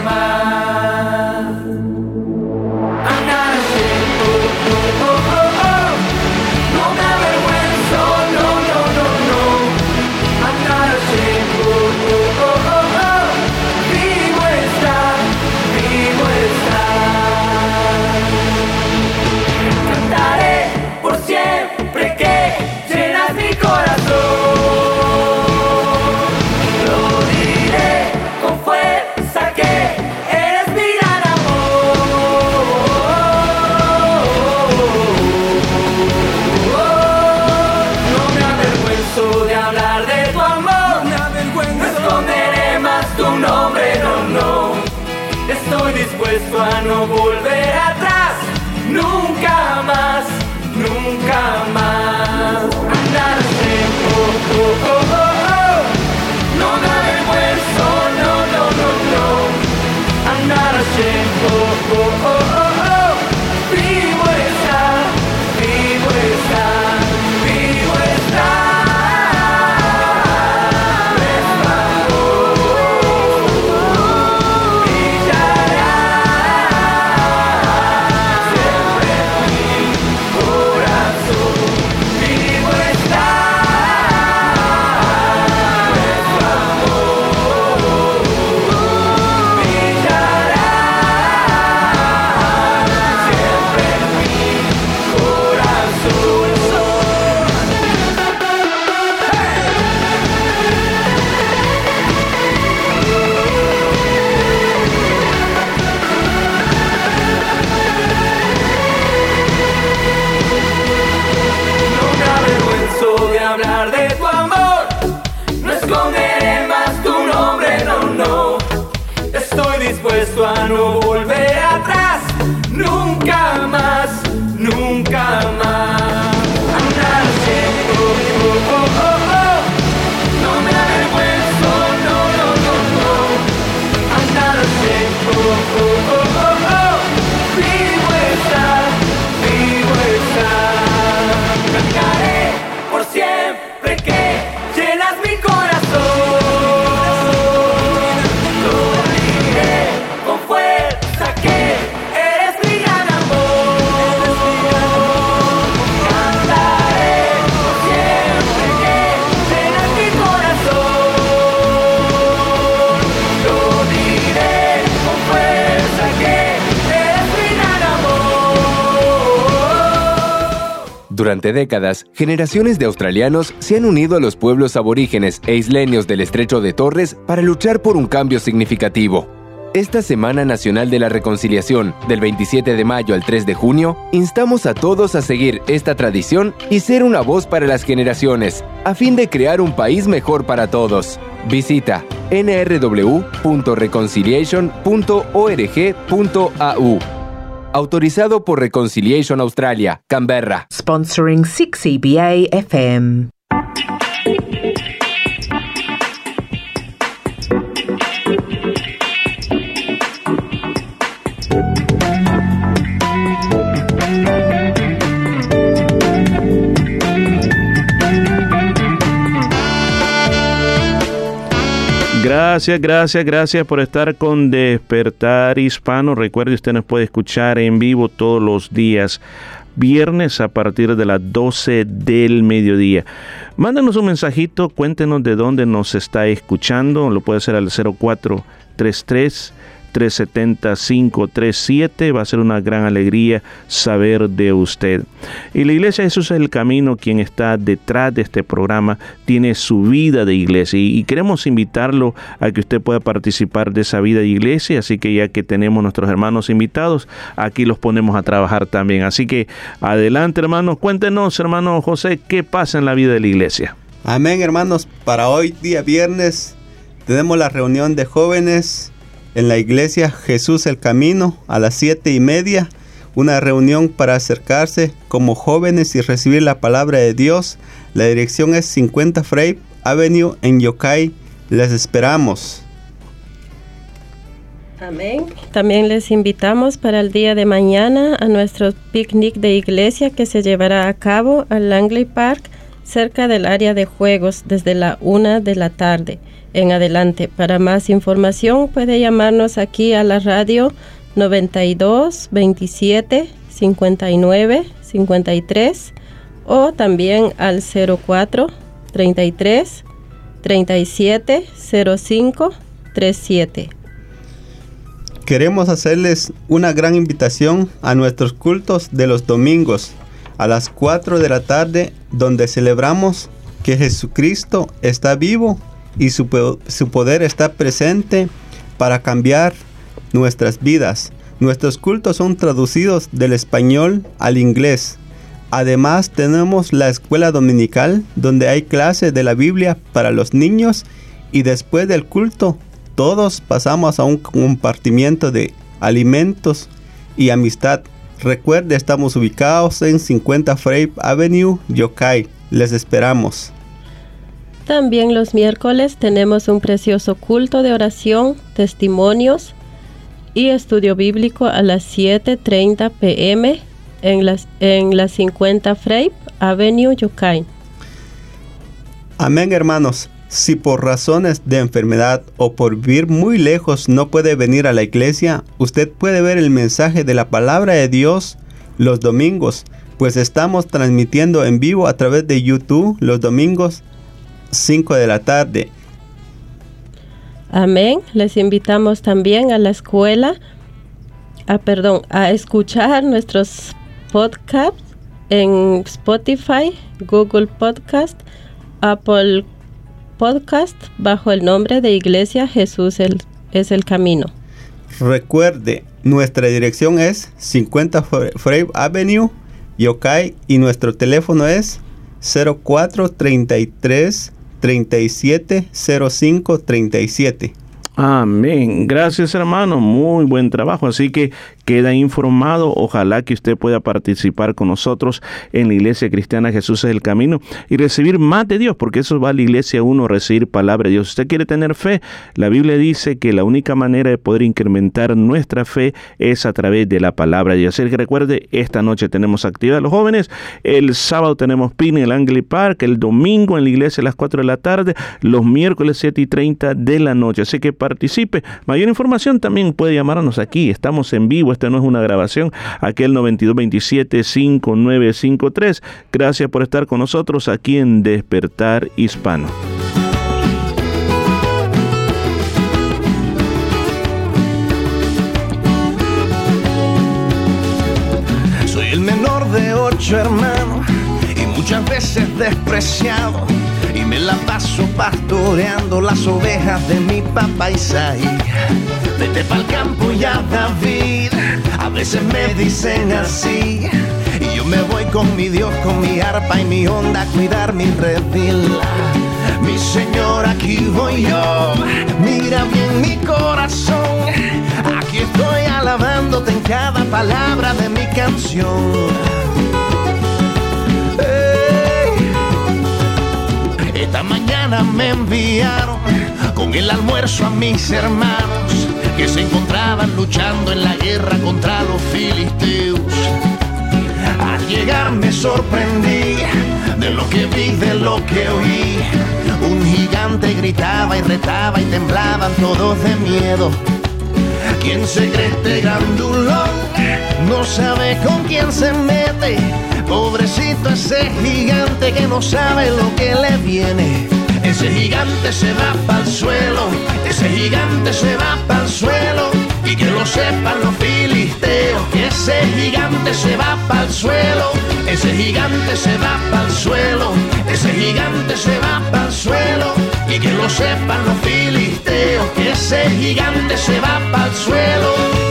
Oh, oh. oh. Durante décadas, generaciones de australianos se han unido a los pueblos aborígenes e isleños del estrecho de Torres para luchar por un cambio significativo. Esta Semana Nacional de la Reconciliación, del 27 de mayo al 3 de junio, instamos a todos a seguir esta tradición y ser una voz para las generaciones, a fin de crear un país mejor para todos. Visita nrw.reconciliation.org.au. Autorizado por Reconciliation Australia, Canberra. Sponsoring 6EBA FM. Gracias, gracias, gracias por estar con Despertar Hispano. Recuerde, usted nos puede escuchar en vivo todos los días, viernes a partir de las 12 del mediodía. Mándanos un mensajito, cuéntenos de dónde nos está escuchando. Lo puede hacer al 0433 370-537. Va a ser una gran alegría saber de usted. Y la Iglesia Jesús es el camino, quien está detrás de este programa, tiene su vida de iglesia. Y, queremos invitarlo a que usted pueda participar de esa vida de iglesia. Así que ya que tenemos nuestros hermanos invitados, aquí los ponemos a trabajar también. Así que adelante, hermanos. Cuéntenos, hermano José, qué pasa en la vida de la iglesia. Amén, hermanos. Para hoy, día viernes, tenemos la reunión de jóvenes en la iglesia Jesús el Camino a las siete y media. Una reunión para acercarse como jóvenes y recibir la palabra de Dios. La dirección es 50 Frey Avenue en Yokai. Les esperamos. Amén. También les invitamos para el día de mañana a nuestro picnic de iglesia que se llevará a cabo al Langley Park cerca del área de juegos desde la una de la tarde en adelante. Para más información puede llamarnos aquí a la radio 92 27 59 53 o también al 04 33 37 05 37. Queremos hacerles una gran invitación a nuestros cultos de los domingos a las 4 de la tarde donde celebramos que Jesucristo está vivo y su, poder está presente para cambiar nuestras vidas. Nuestros cultos son traducidos del español al inglés. Además tenemos la escuela dominical donde hay clases de la Biblia para los niños y después del culto todos pasamos a un compartimiento de alimentos y amistad Recuerde, estamos ubicados en 50 Frape Avenue, Yokai. Les esperamos. También los miércoles tenemos un precioso culto de oración, testimonios y estudio bíblico a las 7.30 pm en las, en la 50 Frape Avenue, Yokai. Amén, hermanos. Si por razones de enfermedad o por vivir muy lejos no puede venir a la iglesia, usted puede ver el mensaje de la palabra de Dios los domingos, pues estamos transmitiendo en vivo a través de YouTube los domingos 5 de la tarde. Amén. Les invitamos también a la escuela, a, perdón, a escuchar nuestros podcasts en Spotify, Google Podcast, Apple podcast bajo el nombre de Iglesia Jesús el, es el Camino. Recuerde, nuestra dirección es 50 Frame Avenue, Yokai, y nuestro teléfono es 0433 37 05 37. Amén. Gracias hermano. Muy buen trabajo. Así que queda informado. Ojalá que usted pueda participar con nosotros en la Iglesia Cristiana Jesús es el Camino y recibir más de Dios, porque eso va a la iglesia uno, recibir palabra de Dios. Si usted quiere tener fe, la Biblia dice que la única manera de poder incrementar nuestra fe es a través de la palabra de Dios. Así que recuerde, esta noche tenemos actividad los jóvenes, el sábado tenemos PIN en el Angley Park, el domingo en la iglesia a las 4 de la tarde, los miércoles 7 y 30 de la noche. Así que participe. Mayor información también puede llamarnos aquí. Estamos en vivo esta no es una grabación, aquel 9227-5953. Gracias por estar con nosotros aquí en Despertar Hispano. Soy el menor de ocho hermanos y muchas veces despreciado. Y me la paso pastoreando las ovejas de mi papá Isaí. Vete pa'l campo ya David a veces me dicen así. Y yo me voy con mi Dios, con mi arpa y mi onda a cuidar mi redil. Mi Señor, aquí voy yo. Mira bien mi corazón. Aquí estoy alabándote en cada palabra de mi canción. Esta mañana me enviaron con el almuerzo a mis hermanos que se encontraban luchando en la guerra contra los filisteos. Al llegar me sorprendí de lo que vi, de lo que oí. Un gigante gritaba y retaba y temblaban todos de miedo. ¿Quién se cree este grandulón? No sabe con quién se mete. Pobrecito ese gigante que no sabe lo que le viene. Ese gigante se va para el suelo, ese gigante se va para el suelo. Y que lo sepan los filisteos, que ese gigante se va para el suelo, ese gigante se va para el suelo, ese gigante se va para el suelo. Y que lo sepan los filisteos, que ese gigante se va para el suelo.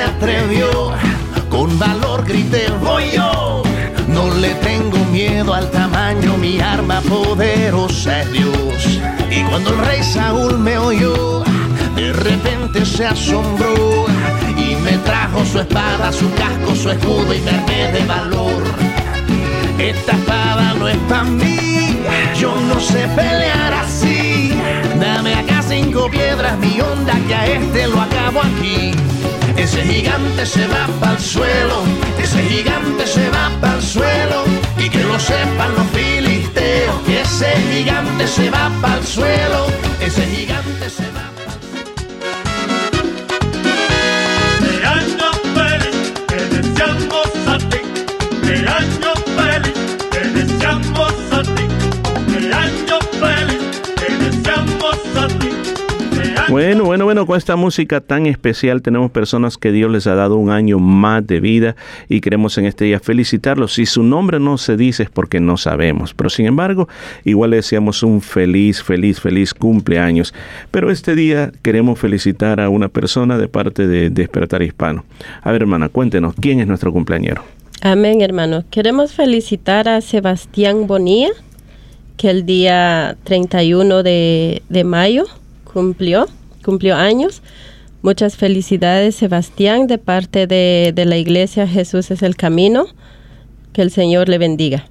Atrevió, con valor grité voy yo. No le tengo miedo al tamaño, mi arma poderosa es Dios. Y cuando el rey Saúl me oyó, de repente se asombró y me trajo su espada, su casco, su escudo y me de valor. Esta espada no es para mí, yo no sé pelear así. Dame acá cinco piedras, mi onda, que a este lo acabo aquí. Ese gigante se va para el suelo, ese gigante se va para el suelo. Y que lo sepan los filisteos, que ese gigante se va para el suelo, ese gigante Bueno, bueno, bueno, con esta música tan especial tenemos personas que Dios les ha dado un año más de vida y queremos en este día felicitarlos. Si su nombre no se dice es porque no sabemos, pero sin embargo, igual le deseamos un feliz, feliz, feliz cumpleaños. Pero este día queremos felicitar a una persona de parte de Despertar Hispano. A ver, hermana, cuéntenos, ¿quién es nuestro cumpleañero? Amén, hermano. Queremos felicitar a Sebastián Bonía, que el día 31 de, de mayo cumplió cumplió años. Muchas felicidades, Sebastián, de parte de, la iglesia Jesús es el camino. Que el Señor le bendiga.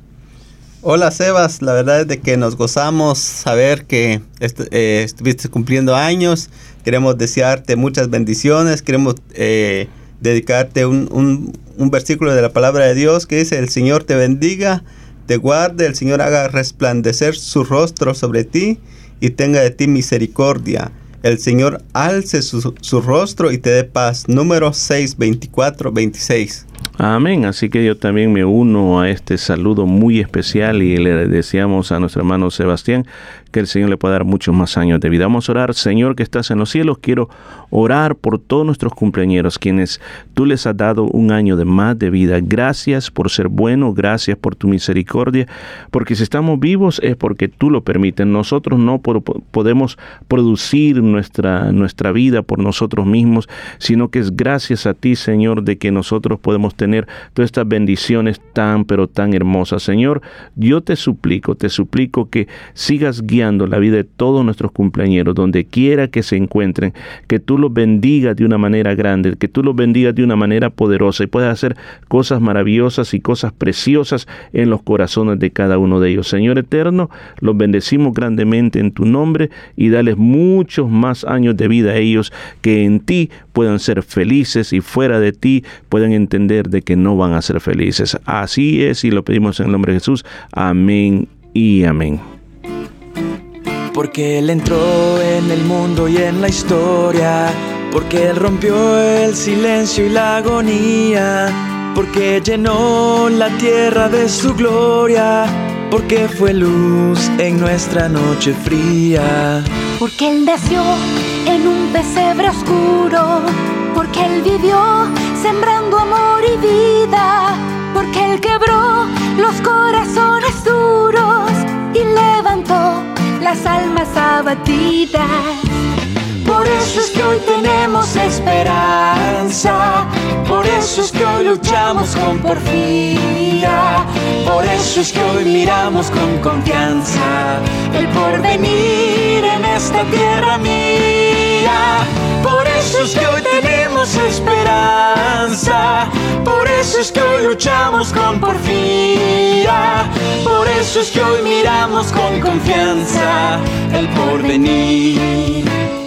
Hola Sebas, la verdad es de que nos gozamos saber que eh, estuviste cumpliendo años. Queremos desearte muchas bendiciones. Queremos eh, dedicarte un, un, versículo de la palabra de Dios que dice, el Señor te bendiga, te guarde, el Señor haga resplandecer su rostro sobre ti y tenga de ti misericordia el Señor alce su, rostro y te dé paz. Número 6, 24, 26. Amén. Así que yo también me uno a este saludo muy especial y le deseamos a nuestro hermano Sebastián que el Señor le pueda dar muchos más años de vida. Vamos a orar, Señor que estás en los cielos, quiero orar por todos nuestros cumpleaños, quienes tú les has dado un año de más de vida. Gracias por ser bueno, gracias por tu misericordia, porque si estamos vivos es porque tú lo permites. Nosotros no podemos producir nuestra, nuestra vida por nosotros mismos, sino que es gracias a ti, Señor, de que nosotros podemos tener todas estas bendiciones tan, pero tan hermosas. Señor, yo te suplico, te suplico que sigas guiando la vida de todos nuestros cumpleaños, donde quiera que se encuentren, que tú los bendigas de una manera grande, que tú los bendigas de una manera poderosa y puedas hacer cosas maravillosas y cosas preciosas en los corazones de cada uno de ellos. Señor eterno, los bendecimos grandemente en tu nombre y dales muchos más años de vida a ellos que en ti puedan ser felices y fuera de ti puedan entender de que no van a ser felices. Así es y lo pedimos en el nombre de Jesús. Amén y amén porque Él entró en el mundo y en la historia, porque Él rompió el silencio y la agonía, porque llenó la tierra de su gloria, porque fue luz en nuestra noche fría. Porque Él nació en un pesebre oscuro, porque Él vivió sembrando amor y vida, porque Él quebró los corazones duros y levantó las almas abatidas. Por eso es que hoy tenemos esperanza, por eso es que hoy luchamos con porfía, por eso es que hoy miramos con confianza el porvenir en esta tierra mía. Por eso es que hoy tenemos esperanza, por eso es que hoy luchamos con porfía, por eso es que hoy miramos con confianza el porvenir.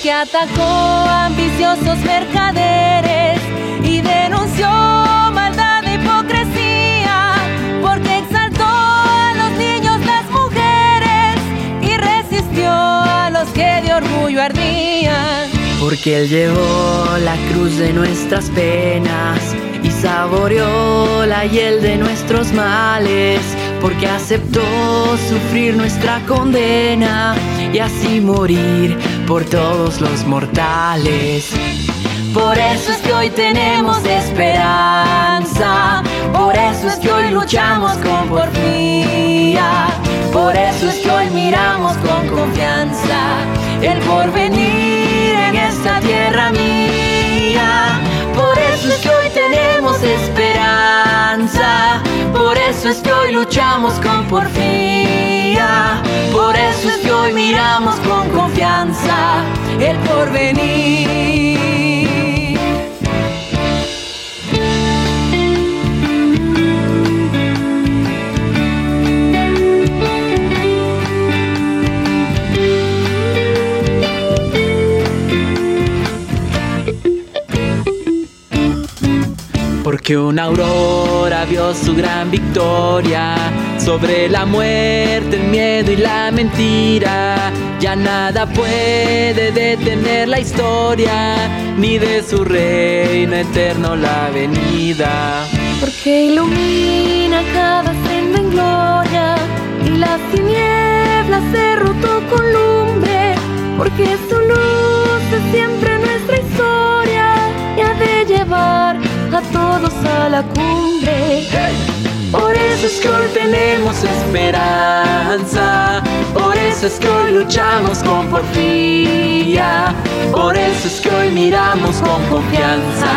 Porque atacó ambiciosos mercaderes y denunció maldad e hipocresía, porque exaltó a los niños, las mujeres y resistió a los que de orgullo ardían. Porque Él llevó la cruz de nuestras penas y saboreó la hiel de nuestros males. Porque aceptó sufrir nuestra condena y así morir por todos los mortales. Por eso es que hoy tenemos esperanza, por eso es que hoy luchamos con porfía, por eso es que hoy miramos con confianza el porvenir hoy luchamos con porfía. Por eso es que hoy miramos con confianza el porvenir. Porque una aurora vio su gran victoria sobre la muerte, el miedo y la mentira. Ya nada puede detener la historia, ni de su reino eterno la venida. Porque ilumina cada senda en gloria y las tinieblas se rotó con lumbre. Porque su luz es siempre nuestra historia y ha de llevar a todos a la cumbre. Por eso es que hoy tenemos esperanza, por eso es que hoy luchamos con porfía, por eso es que hoy miramos con confianza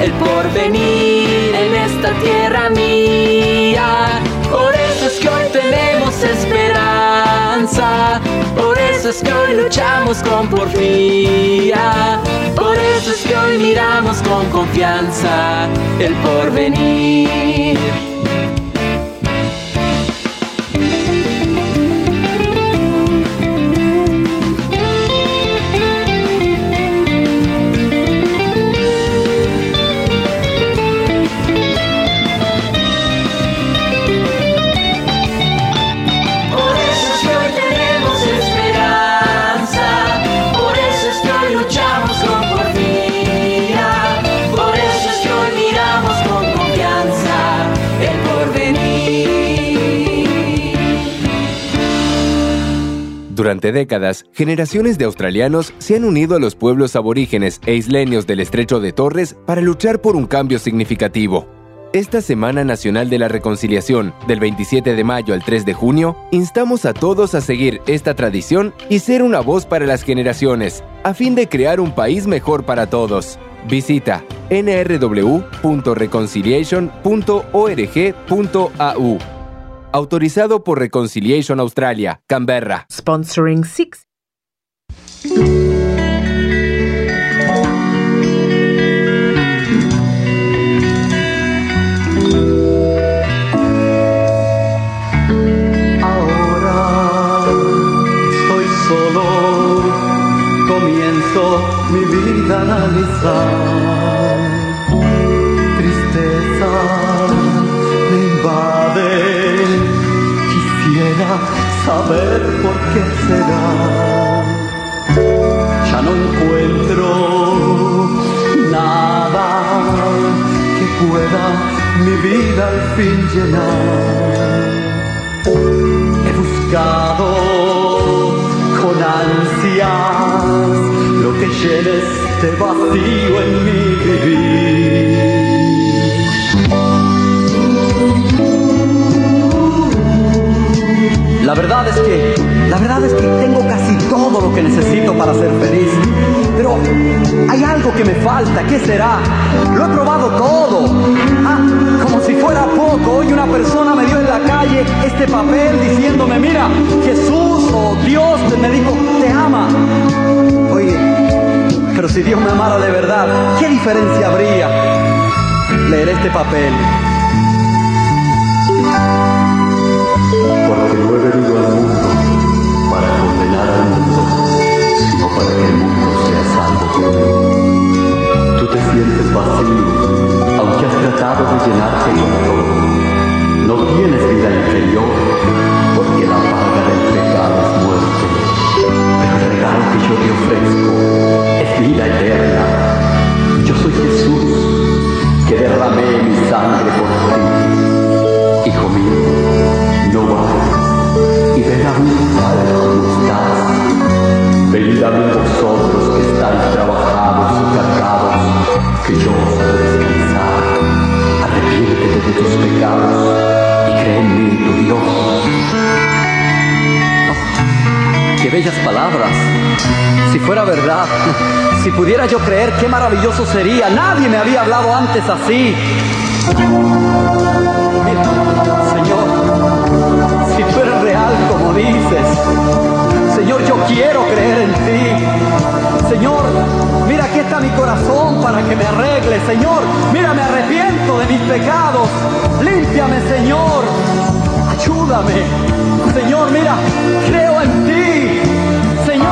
el porvenir en esta tierra mía. Por eso es que hoy tenemos esperanza, eso es que hoy luchamos con porfía, por eso es que hoy miramos con confianza el porvenir. Durante décadas, generaciones de australianos se han unido a los pueblos aborígenes e isleños del estrecho de Torres para luchar por un cambio significativo. Esta Semana Nacional de la Reconciliación, del 27 de mayo al 3 de junio, instamos a todos a seguir esta tradición y ser una voz para las generaciones, a fin de crear un país mejor para todos. Visita nrw.reconciliation.org.au. Autorizado por Reconciliation Australia, Canberra. Sponsoring Six. ¿Qué será? Lo he probado todo. Ah, como si fuera poco, hoy una persona me dio en la calle este papel diciéndome, mira, Jesús o Dios me dijo, te ama. Oye, pero si Dios me amara de verdad, ¿qué diferencia habría leer este papel? Tratado de llenarte con todo. No tienes vida interior, porque la paga del pecado es muerte. Pero el regalo que yo te ofrezco es vida eterna. Yo soy Jesús, que derramé mi sangre por ti. Hijo mío, no vayas y ven a mí Padre como estás. Venid a mí vosotros que estáis trabajados y cargados, que yo os descansar arrepiéntete de tus pecados y cree en mí, tu Dios. Qué bellas palabras. Si fuera verdad, si pudiera yo creer, qué maravilloso sería. Nadie me había hablado antes así. Señor, si tú eres real como dices, Señor, yo quiero creer en ti. Señor, mira aquí está mi corazón para que me arregle, Señor. Mira, me arrepiento de mis pecados. Límpiame, Señor. Ayúdame. Señor, mira, creo en ti. Señor.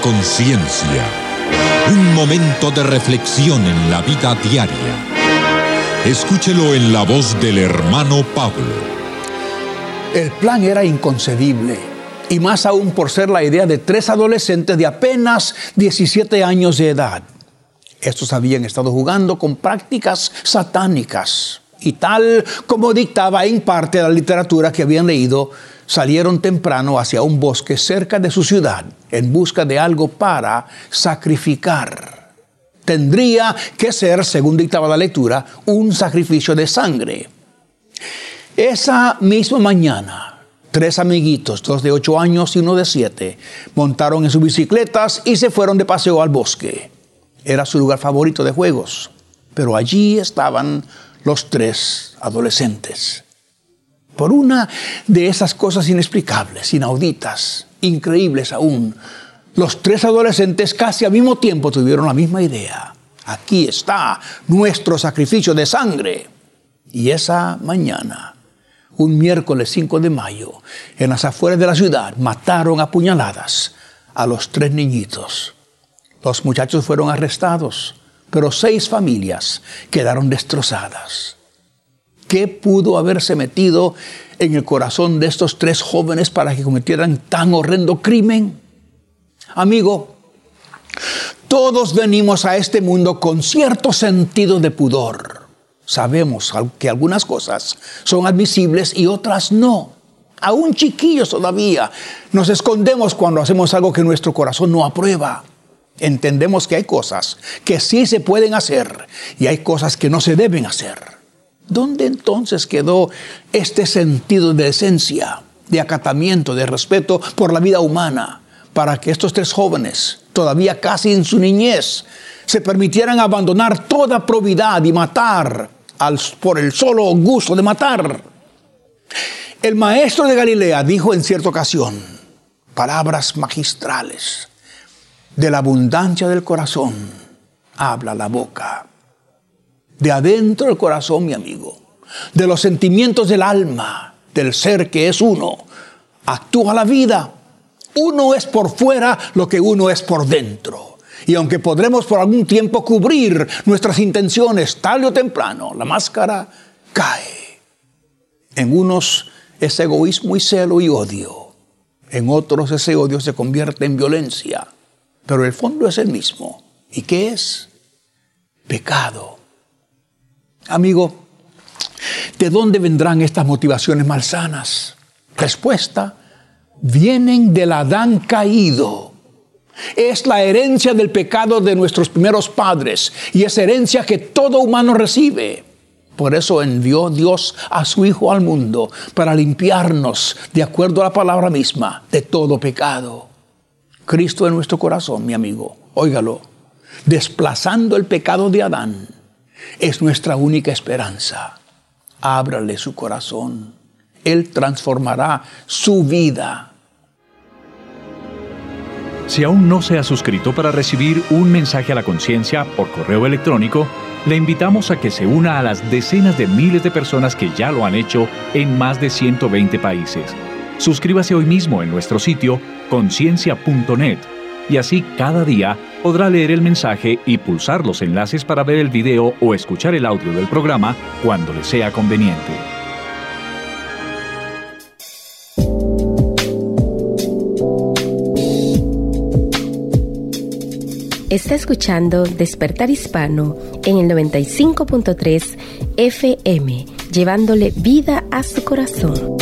Conciencia. Un momento de reflexión en la vida diaria. Escúchelo en la voz del hermano Pablo. El plan era inconcebible, y más aún por ser la idea de tres adolescentes de apenas 17 años de edad. Estos habían estado jugando con prácticas satánicas, y tal como dictaba en parte la literatura que habían leído, salieron temprano hacia un bosque cerca de su ciudad en busca de algo para sacrificar. Tendría que ser, según dictaba la lectura, un sacrificio de sangre. Esa misma mañana, tres amiguitos, dos de ocho años y uno de siete, montaron en sus bicicletas y se fueron de paseo al bosque. Era su lugar favorito de juegos, pero allí estaban los tres adolescentes. Por una de esas cosas inexplicables, inauditas, increíbles aún, los tres adolescentes casi al mismo tiempo tuvieron la misma idea. Aquí está nuestro sacrificio de sangre. Y esa mañana, un miércoles 5 de mayo, en las afueras de la ciudad, mataron a puñaladas a los tres niñitos. Los muchachos fueron arrestados, pero seis familias quedaron destrozadas. ¿Qué pudo haberse metido en el corazón de estos tres jóvenes para que cometieran tan horrendo crimen? Amigo, todos venimos a este mundo con cierto sentido de pudor. Sabemos que algunas cosas son admisibles y otras no. Aún chiquillos todavía nos escondemos cuando hacemos algo que nuestro corazón no aprueba. Entendemos que hay cosas que sí se pueden hacer y hay cosas que no se deben hacer. ¿Dónde entonces quedó este sentido de esencia, de acatamiento, de respeto por la vida humana, para que estos tres jóvenes, todavía casi en su niñez, se permitieran abandonar toda probidad y matar al, por el solo gusto de matar? El maestro de Galilea dijo en cierta ocasión palabras magistrales. De la abundancia del corazón habla la boca. De adentro del corazón, mi amigo, de los sentimientos del alma, del ser que es uno, actúa la vida. Uno es por fuera lo que uno es por dentro. Y aunque podremos por algún tiempo cubrir nuestras intenciones tarde o temprano, la máscara cae. En unos es egoísmo y celo y odio. En otros ese odio se convierte en violencia. Pero el fondo es el mismo. ¿Y qué es? Pecado. Amigo, ¿de dónde vendrán estas motivaciones malsanas? Respuesta, vienen del Adán caído. Es la herencia del pecado de nuestros primeros padres y es herencia que todo humano recibe. Por eso envió Dios a su Hijo al mundo para limpiarnos, de acuerdo a la palabra misma, de todo pecado. Cristo en nuestro corazón, mi amigo, óigalo. desplazando el pecado de Adán, es nuestra única esperanza. Ábrale su corazón. Él transformará su vida. Si aún no se ha suscrito para recibir un mensaje a la conciencia por correo electrónico, le invitamos a que se una a las decenas de miles de personas que ya lo han hecho en más de 120 países. Suscríbase hoy mismo en nuestro sitio conciencia.net y así cada día podrá leer el mensaje y pulsar los enlaces para ver el video o escuchar el audio del programa cuando le sea conveniente. Está escuchando Despertar Hispano en el 95.3 FM, llevándole vida a su corazón.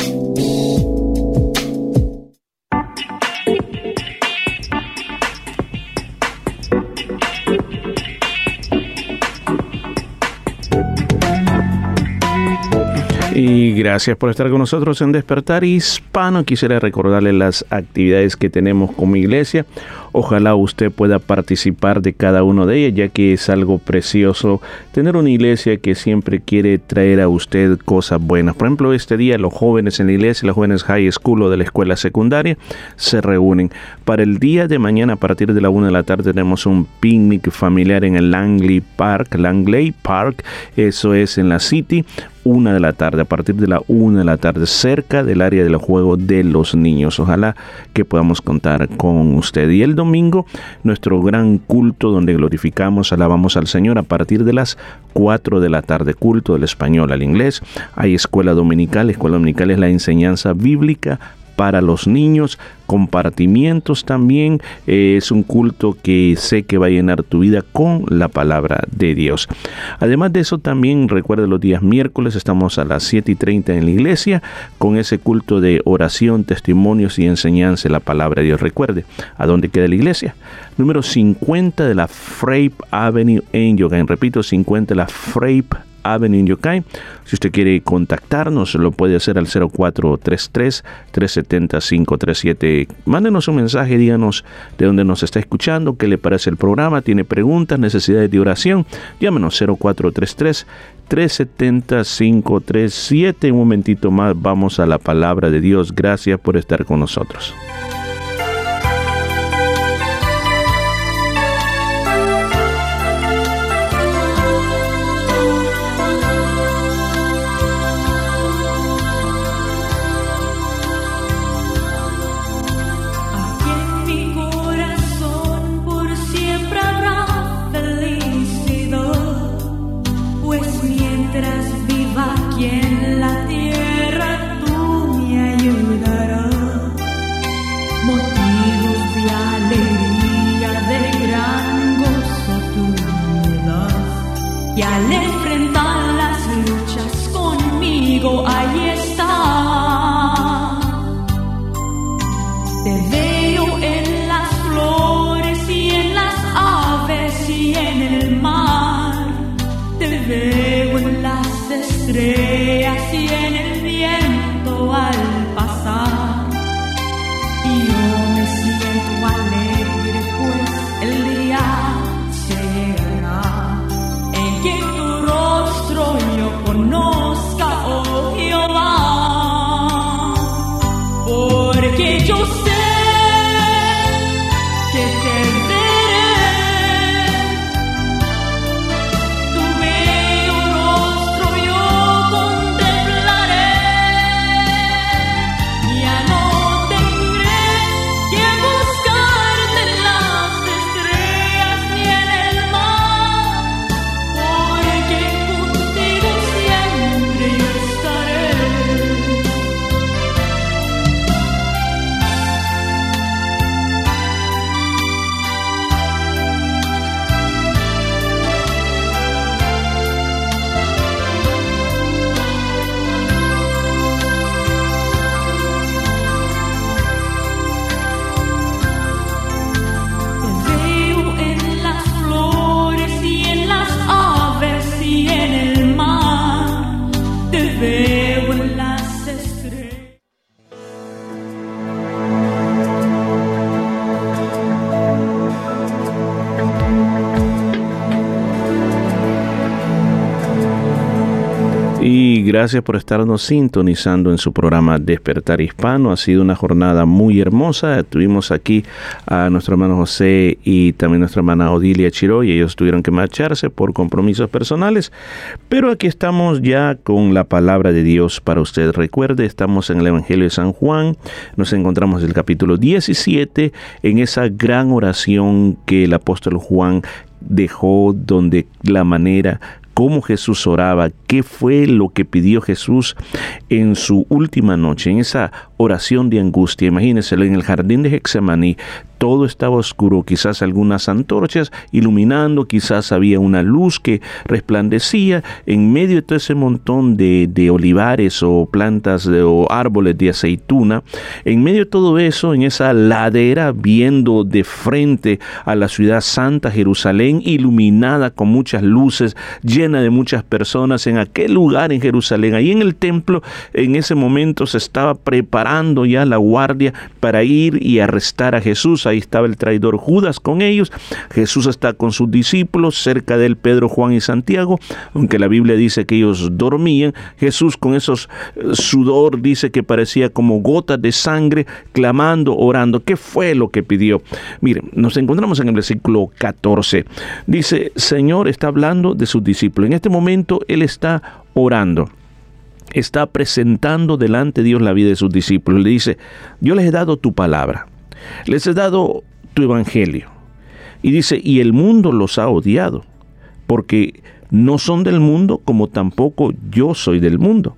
Y gracias por estar con nosotros en Despertar Hispano. Quisiera recordarle las actividades que tenemos como iglesia. Ojalá usted pueda participar de cada una de ellas, ya que es algo precioso tener una iglesia que siempre quiere traer a usted cosas buenas. Por ejemplo, este día los jóvenes en la iglesia, los jóvenes high school o de la escuela secundaria, se reúnen. Para el día de mañana, a partir de la una de la tarde, tenemos un picnic familiar en el Langley Park, Langley Park, eso es en la City una de la tarde, a partir de la una de la tarde, cerca del área del juego de los niños. Ojalá que podamos contar con usted. Y el domingo, nuestro gran culto donde glorificamos, alabamos al Señor a partir de las 4 de la tarde, culto del español al inglés. Hay escuela dominical, escuela dominical es la enseñanza bíblica para los niños, compartimientos también. Eh, es un culto que sé que va a llenar tu vida con la palabra de Dios. Además de eso, también recuerda los días miércoles, estamos a las 7 y 30 en la iglesia con ese culto de oración, testimonios y enseñanza de la palabra de Dios. Recuerde, ¿a dónde queda la iglesia? Número 50 de la Frape Avenue en Yoga. Repito, 50 de la Frape Avenue en Yokai. Si usted quiere contactarnos, lo puede hacer al 0433-370-537. Mándenos un mensaje, díganos de dónde nos está escuchando, qué le parece el programa, tiene preguntas, necesidades de oración. Llámenos 0433 370-537. Un momentito más, vamos a la palabra de Dios. Gracias por estar con nosotros. Gracias por estarnos sintonizando en su programa Despertar Hispano. Ha sido una jornada muy hermosa. Tuvimos aquí a nuestro hermano José y también nuestra hermana Odilia Chiro y ellos tuvieron que marcharse por compromisos personales. Pero aquí estamos ya con la palabra de Dios para usted. Recuerde, estamos en el Evangelio de San Juan. Nos encontramos en el capítulo 17 en esa gran oración que el apóstol Juan dejó donde la manera cómo Jesús oraba, qué fue lo que pidió Jesús en su última noche, en esa oración de angustia. Imagínense, en el jardín de Hexemaní todo estaba oscuro, quizás algunas antorchas iluminando, quizás había una luz que resplandecía en medio de todo ese montón de, olivares o plantas de, o árboles de aceituna. En medio de todo eso, en esa ladera, viendo de frente a la ciudad santa Jerusalén, iluminada con muchas luces, llena de muchas personas, en aquel lugar en Jerusalén, ahí en el templo, en ese momento se estaba preparando ya la guardia para ir y arrestar a Jesús ahí estaba el traidor Judas con ellos, Jesús está con sus discípulos, cerca de él Pedro, Juan y Santiago, aunque la Biblia dice que ellos dormían, Jesús con esos eh, sudor dice que parecía como gotas de sangre, clamando, orando. ¿Qué fue lo que pidió? Miren, nos encontramos en el versículo 14. Dice, Señor está hablando de sus discípulos. En este momento Él está orando está presentando delante de Dios la vida de sus discípulos. Le dice, yo les he dado tu palabra. Les he dado tu evangelio. Y dice, y el mundo los ha odiado, porque no son del mundo como tampoco yo soy del mundo.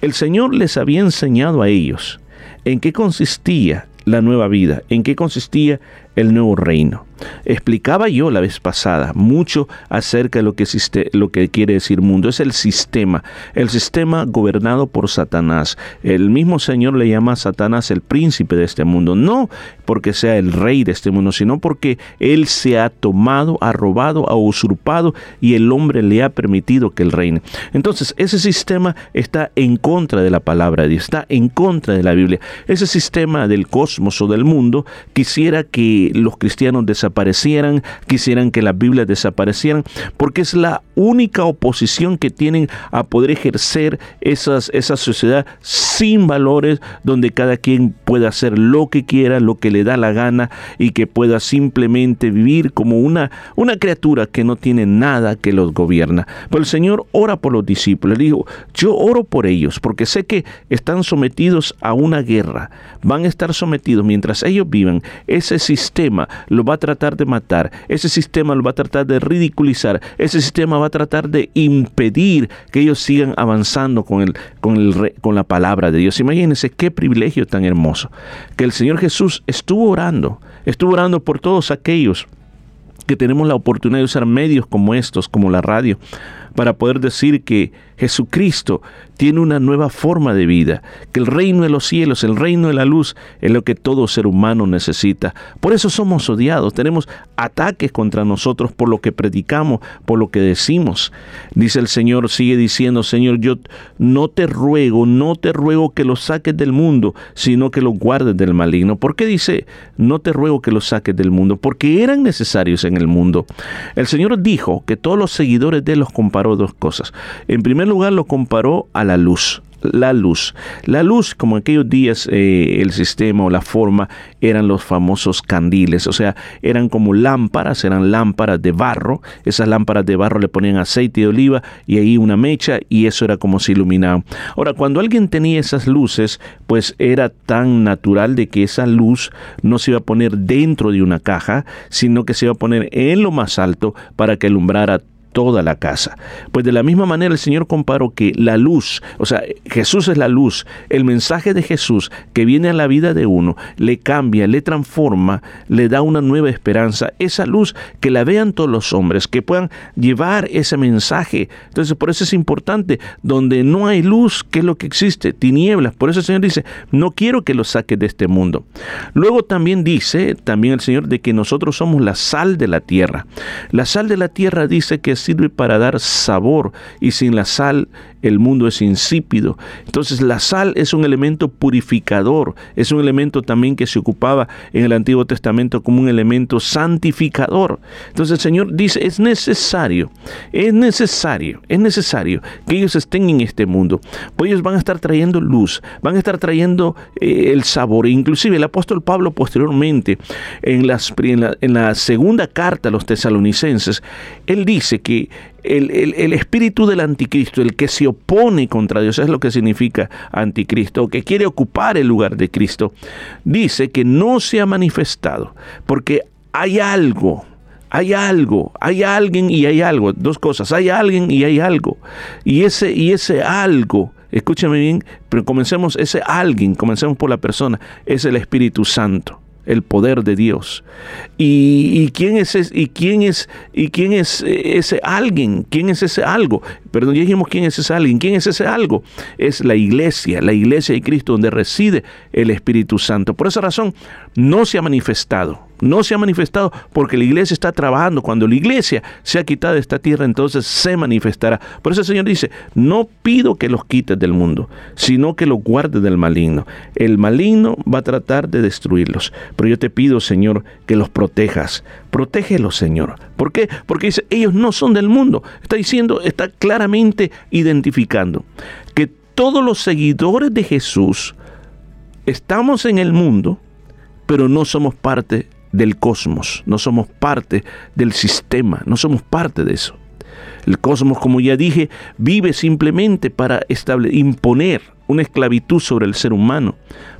El Señor les había enseñado a ellos en qué consistía la nueva vida, en qué consistía el nuevo reino. Explicaba yo la vez pasada mucho acerca de lo que, lo que quiere decir mundo. Es el sistema, el sistema gobernado por Satanás. El mismo Señor le llama a Satanás el príncipe de este mundo, no porque sea el rey de este mundo, sino porque él se ha tomado, ha robado, ha usurpado y el hombre le ha permitido que él reine. Entonces, ese sistema está en contra de la palabra de Dios, está en contra de la Biblia. Ese sistema del cosmos o del mundo quisiera que los cristianos desaparecieran, quisieran que las Biblias desaparecieran, porque es la única oposición que tienen a poder ejercer esas, esa sociedad sin valores, donde cada quien pueda hacer lo que quiera, lo que le da la gana y que pueda simplemente vivir como una, una criatura que no tiene nada que los gobierna. Pero el Señor ora por los discípulos. dijo, yo oro por ellos porque sé que están sometidos a una guerra. Van a estar sometidos mientras ellos vivan. Ese sistema lo va a tratar de matar. Ese sistema lo va a tratar de ridiculizar. Ese sistema va a tratar de impedir que ellos sigan avanzando con, el, con, el, con la palabra de Dios. Imagínense qué privilegio tan hermoso. Que el Señor Jesús estuvo orando. Estuvo orando por todos aquellos que tenemos la oportunidad de usar medios como estos, como la radio, para poder decir que Jesucristo tiene una nueva forma de vida, que el reino de los cielos, el reino de la luz, es lo que todo ser humano necesita. Por eso somos odiados, tenemos ataques contra nosotros por lo que predicamos, por lo que decimos. Dice el Señor, sigue diciendo, Señor, yo no te ruego, no te ruego que los saques del mundo, sino que los guardes del maligno. ¿Por qué dice, no te ruego que los saques del mundo? Porque eran necesarios en el mundo. El Señor dijo que todos los seguidores de los comparó dos cosas. En primer lugar, lo comparó a la luz la luz. La luz, como en aquellos días eh, el sistema o la forma eran los famosos candiles, o sea, eran como lámparas, eran lámparas de barro, esas lámparas de barro le ponían aceite de oliva y ahí una mecha y eso era como se iluminaba. Ahora, cuando alguien tenía esas luces, pues era tan natural de que esa luz no se iba a poner dentro de una caja, sino que se iba a poner en lo más alto para que alumbrara toda la casa. Pues de la misma manera el Señor comparó que la luz, o sea, Jesús es la luz, el mensaje de Jesús que viene a la vida de uno, le cambia, le transforma, le da una nueva esperanza, esa luz que la vean todos los hombres, que puedan llevar ese mensaje. Entonces por eso es importante, donde no hay luz, ¿qué es lo que existe? Tinieblas. Por eso el Señor dice, no quiero que lo saques de este mundo. Luego también dice, también el Señor, de que nosotros somos la sal de la tierra. La sal de la tierra dice que es sirve para dar sabor y sin la sal el mundo es insípido. Entonces la sal es un elemento purificador, es un elemento también que se ocupaba en el Antiguo Testamento como un elemento santificador. Entonces el Señor dice, es necesario, es necesario, es necesario que ellos estén en este mundo, pues ellos van a estar trayendo luz, van a estar trayendo eh, el sabor. Inclusive el apóstol Pablo posteriormente, en, las, en, la, en la segunda carta a los tesalonicenses, él dice que el, el, espíritu del anticristo, el que se opone contra Dios, es lo que significa anticristo, que quiere ocupar el lugar de Cristo, dice que no se ha manifestado, porque hay algo, hay algo, hay alguien y hay algo, dos cosas, hay alguien y hay algo, y ese, y ese algo, escúchame bien, pero comencemos, ese alguien, comencemos por la persona, es el Espíritu Santo el poder de Dios. ¿Y, quién es ese, y quién es y quién es ese alguien? ¿Quién es ese algo? Perdón, ya dijimos quién es ese alguien. ¿Quién es ese algo? Es la iglesia, la iglesia de Cristo donde reside el Espíritu Santo. Por esa razón no se ha manifestado no se ha manifestado porque la iglesia está trabajando. Cuando la iglesia sea quitada de esta tierra, entonces se manifestará. Por eso el Señor dice, no pido que los quites del mundo, sino que los guardes del maligno. El maligno va a tratar de destruirlos. Pero yo te pido, Señor, que los protejas. Protégelos, Señor. ¿Por qué? Porque dice, ellos no son del mundo. Está diciendo, está claramente identificando que todos los seguidores de Jesús estamos en el mundo, pero no somos parte del cosmos, no somos parte del sistema, no somos parte de eso. El cosmos, como ya dije, vive simplemente para imponer una esclavitud sobre el ser humano.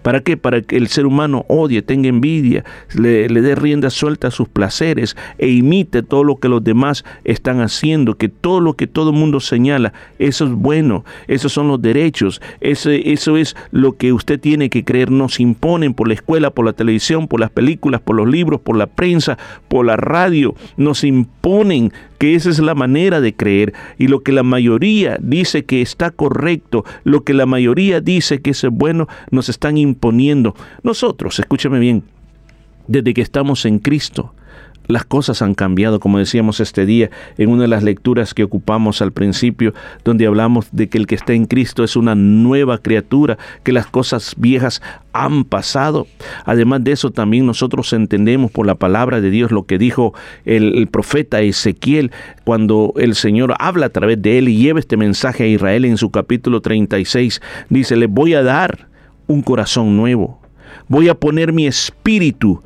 ¿Para qué? Para que el ser humano odie, tenga envidia, le, dé rienda suelta a sus placeres e imite todo lo que los demás están haciendo, que todo lo que todo el mundo señala, eso es bueno, esos son los derechos, eso, eso es lo que usted tiene que creer, nos imponen por la escuela, por la televisión, por las películas, por los libros, por la prensa, por la radio, nos imponen que esa es la manera de creer y lo que la mayoría dice que está correcto, lo que la mayoría dice que es bueno, nos están imponiendo. Poniendo Nosotros, escúchame bien, desde que estamos en Cristo, las cosas han cambiado, como decíamos este día en una de las lecturas que ocupamos al principio, donde hablamos de que el que está en Cristo es una nueva criatura, que las cosas viejas han pasado. Además de eso, también nosotros entendemos por la palabra de Dios lo que dijo el, profeta Ezequiel cuando el Señor habla a través de él y lleva este mensaje a Israel en su capítulo 36. Dice, le voy a dar un corazón nuevo. Voy a poner mi espíritu,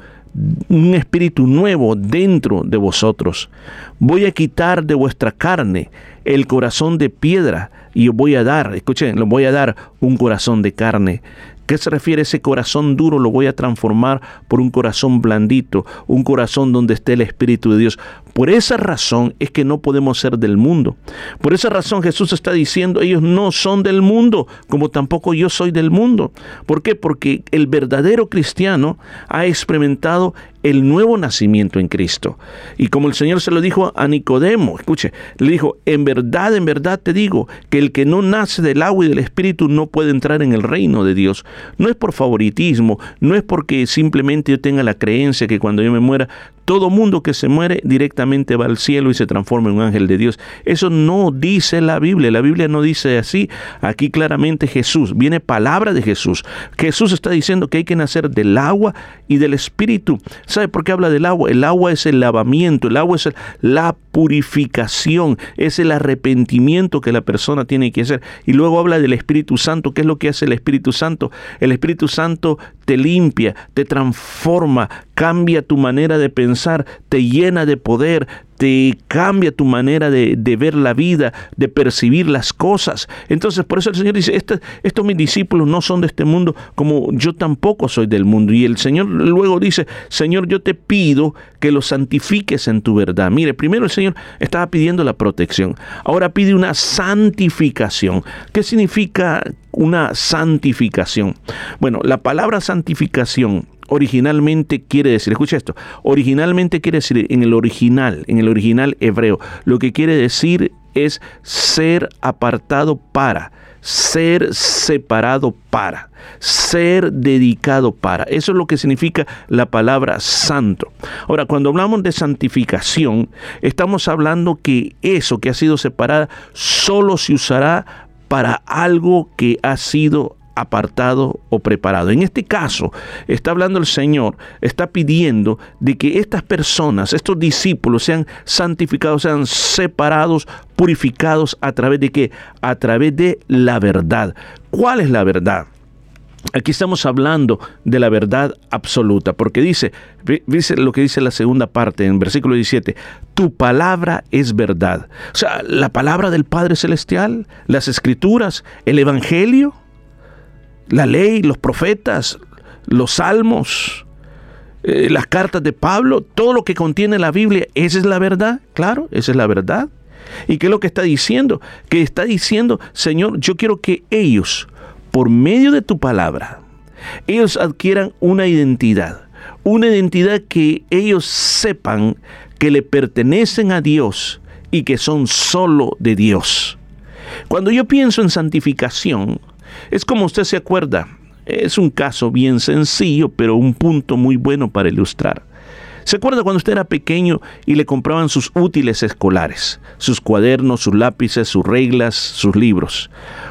un espíritu nuevo dentro de vosotros. Voy a quitar de vuestra carne el corazón de piedra y os voy a dar, escuchen, le voy a dar un corazón de carne. ¿Qué se refiere ese corazón duro? Lo voy a transformar por un corazón blandito, un corazón donde esté el Espíritu de Dios. Por esa razón es que no podemos ser del mundo. Por esa razón Jesús está diciendo, ellos no son del mundo, como tampoco yo soy del mundo. ¿Por qué? Porque el verdadero cristiano ha experimentado el nuevo nacimiento en Cristo. Y como el Señor se lo dijo a Nicodemo, escuche, le dijo, en verdad, en verdad te digo, que el que no nace del agua y del Espíritu no puede entrar en el reino de Dios. No es por favoritismo, no es porque simplemente yo tenga la creencia que cuando yo me muera todo mundo que se muere directamente va al cielo y se transforma en un ángel de Dios. Eso no dice la Biblia. La Biblia no dice así. Aquí claramente Jesús, viene palabra de Jesús. Jesús está diciendo que hay que nacer del agua y del espíritu. ¿Sabe por qué habla del agua? El agua es el lavamiento, el agua es la purificación, es el arrepentimiento que la persona tiene que hacer. Y luego habla del Espíritu Santo. ¿Qué es lo que hace el Espíritu Santo? El Espíritu Santo te limpia, te transforma, cambia tu manera de pensar, te llena de poder, te cambia tu manera de, ver la vida, de percibir las cosas. Entonces, por eso el Señor dice, este, estos mis discípulos no son de este mundo como yo tampoco soy del mundo. Y el Señor luego dice, Señor, yo te pido que los santifiques en tu verdad. Mire, primero el Señor estaba pidiendo la protección, ahora pide una santificación. ¿Qué significa una santificación? Bueno, la palabra santificación originalmente quiere decir, escucha esto, originalmente quiere decir en el original, en el original hebreo, lo que quiere decir es ser apartado para, ser separado para, ser dedicado para. Eso es lo que significa la palabra santo. Ahora, cuando hablamos de santificación, estamos hablando que eso que ha sido separado solo se usará para algo que ha sido apartado o preparado. En este caso, está hablando el Señor, está pidiendo de que estas personas, estos discípulos sean santificados, sean separados, purificados a través de qué? A través de la verdad. ¿Cuál es la verdad? Aquí estamos hablando de la verdad absoluta, porque dice, dice lo que dice la segunda parte en versículo 17, tu palabra es verdad. O sea, la palabra del Padre Celestial, las escrituras, el Evangelio, la ley, los profetas, los salmos, eh, las cartas de Pablo, todo lo que contiene la Biblia, esa es la verdad, claro, esa es la verdad. ¿Y qué es lo que está diciendo? Que está diciendo, Señor, yo quiero que ellos, por medio de tu palabra, ellos adquieran una identidad, una identidad que ellos sepan que le pertenecen a Dios y que son solo de Dios. Cuando yo pienso en santificación, es como usted se acuerda, es un caso bien sencillo, pero un punto muy bueno para ilustrar. ¿Se acuerda cuando usted era pequeño y le compraban sus útiles escolares, sus cuadernos, sus lápices, sus reglas, sus libros?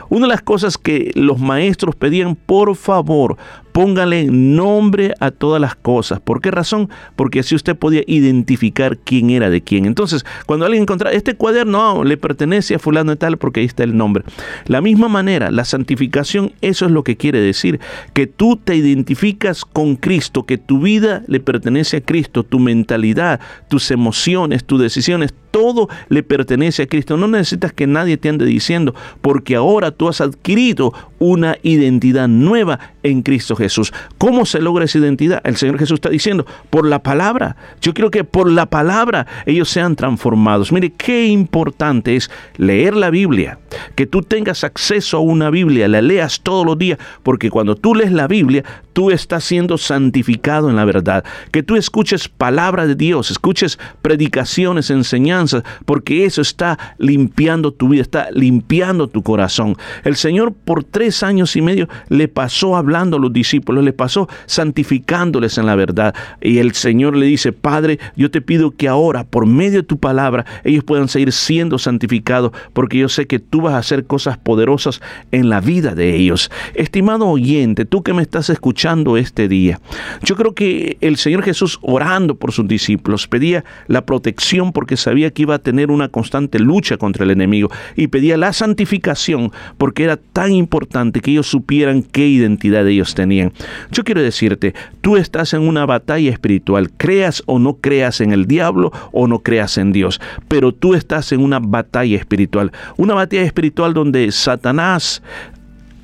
Una de las cosas que los maestros pedían, por favor, póngale nombre a todas las cosas. ¿Por qué razón? Porque así usted podía identificar quién era de quién. Entonces, cuando alguien encontraba este cuaderno le pertenece a fulano y tal porque ahí está el nombre. La misma manera, la santificación, eso es lo que quiere decir, que tú te identificas con Cristo, que tu vida le pertenece a Cristo, tu mentalidad, tus emociones, tus decisiones, todo le pertenece a Cristo. No necesitas que nadie te ande diciendo, porque ahora tú has adquirido una identidad nueva en Cristo Jesús. ¿Cómo se logra esa identidad? El Señor Jesús está diciendo, por la palabra. Yo quiero que por la palabra ellos sean transformados. Mire, qué importante es leer la Biblia, que tú tengas acceso a una Biblia, la leas todos los días, porque cuando tú lees la Biblia, tú estás siendo santificado en la verdad. Que tú escuches palabra de Dios, escuches predicaciones, enseñanzas, porque eso está limpiando tu vida, está limpiando tu corazón. El Señor por tres años y medio le pasó hablando a los discípulos, le pasó santificándoles en la verdad. Y el Señor le dice, Padre, yo te pido que ahora, por medio de tu palabra, ellos puedan seguir siendo santificados, porque yo sé que tú vas a hacer cosas poderosas en la vida de ellos. Estimado oyente, tú que me estás escuchando, este día. Yo creo que el Señor Jesús orando por sus discípulos pedía la protección porque sabía que iba a tener una constante lucha contra el enemigo y pedía la santificación porque era tan importante que ellos supieran qué identidad ellos tenían. Yo quiero decirte, tú estás en una batalla espiritual, creas o no creas en el diablo o no creas en Dios, pero tú estás en una batalla espiritual, una batalla espiritual donde Satanás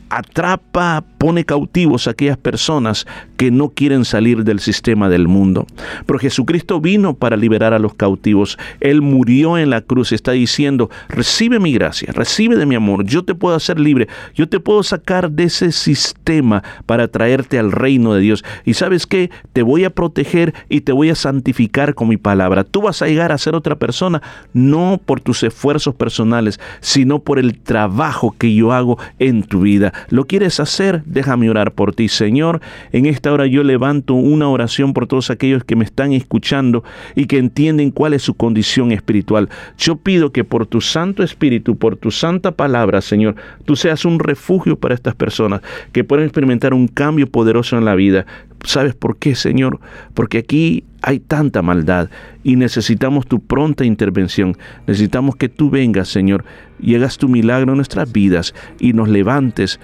atrapa, pone cautivos a aquellas personas que no quieren salir del sistema del mundo. Pero Jesucristo vino para liberar a los cautivos. Él murió en la cruz está diciendo, recibe mi gracia, recibe de mi amor, yo te puedo hacer libre, yo te puedo sacar de ese sistema para traerte al reino de Dios. Y sabes qué, te voy a proteger y te voy a santificar con mi palabra. Tú vas a llegar a ser otra persona, no por tus esfuerzos personales, sino por el trabajo que yo hago en tu vida. ¿Lo quieres hacer? Déjame orar por ti, Señor. En esta hora yo levanto una oración por todos aquellos que me están escuchando y que entienden cuál es su condición espiritual. Yo pido que por tu Santo Espíritu, por tu santa palabra, Señor, tú seas un refugio para estas personas que puedan experimentar un cambio poderoso en la vida. ¿Sabes por qué, Señor? Porque aquí hay tanta maldad y necesitamos tu pronta intervención. Necesitamos que tú vengas, Señor, y hagas tu milagro en nuestras vidas y nos levantes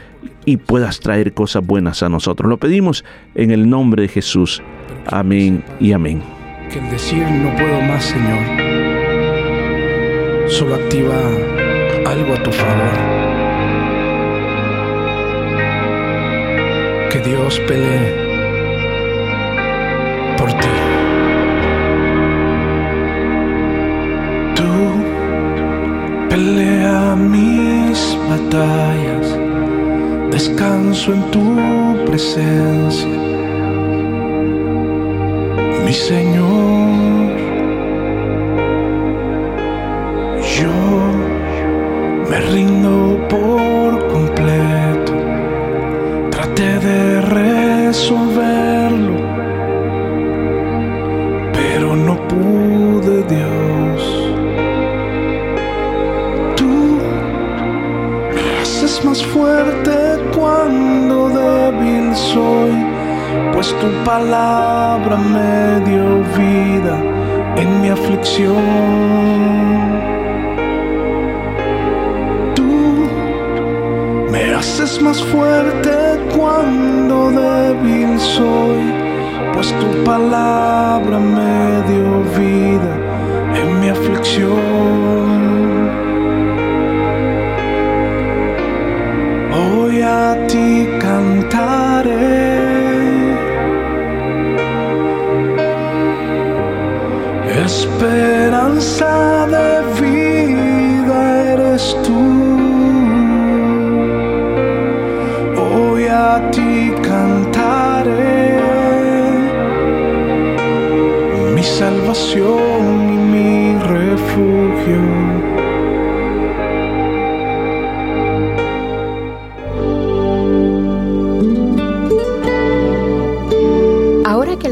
y puedas traer cosas buenas a nosotros. Lo pedimos en el nombre de Jesús. Amén y amén. Que el decir no puedo más, Señor, solo activa algo a tu favor. Que Dios pelee por ti. Batallas, descanso en tu presencia, mi Señor. Yo me rindo por completo, traté de resolverlo pero no pude, Dios. Más fuerte cuando débil soy, pues tu palabra me dio vida en mi aflicción. Tú me haces más fuerte cuando débil soy, pues tu palabra me dio vida en mi aflicción. A ti cantaré. Esperanza de vida eres tú. Hoy a ti cantaré. Mi salvación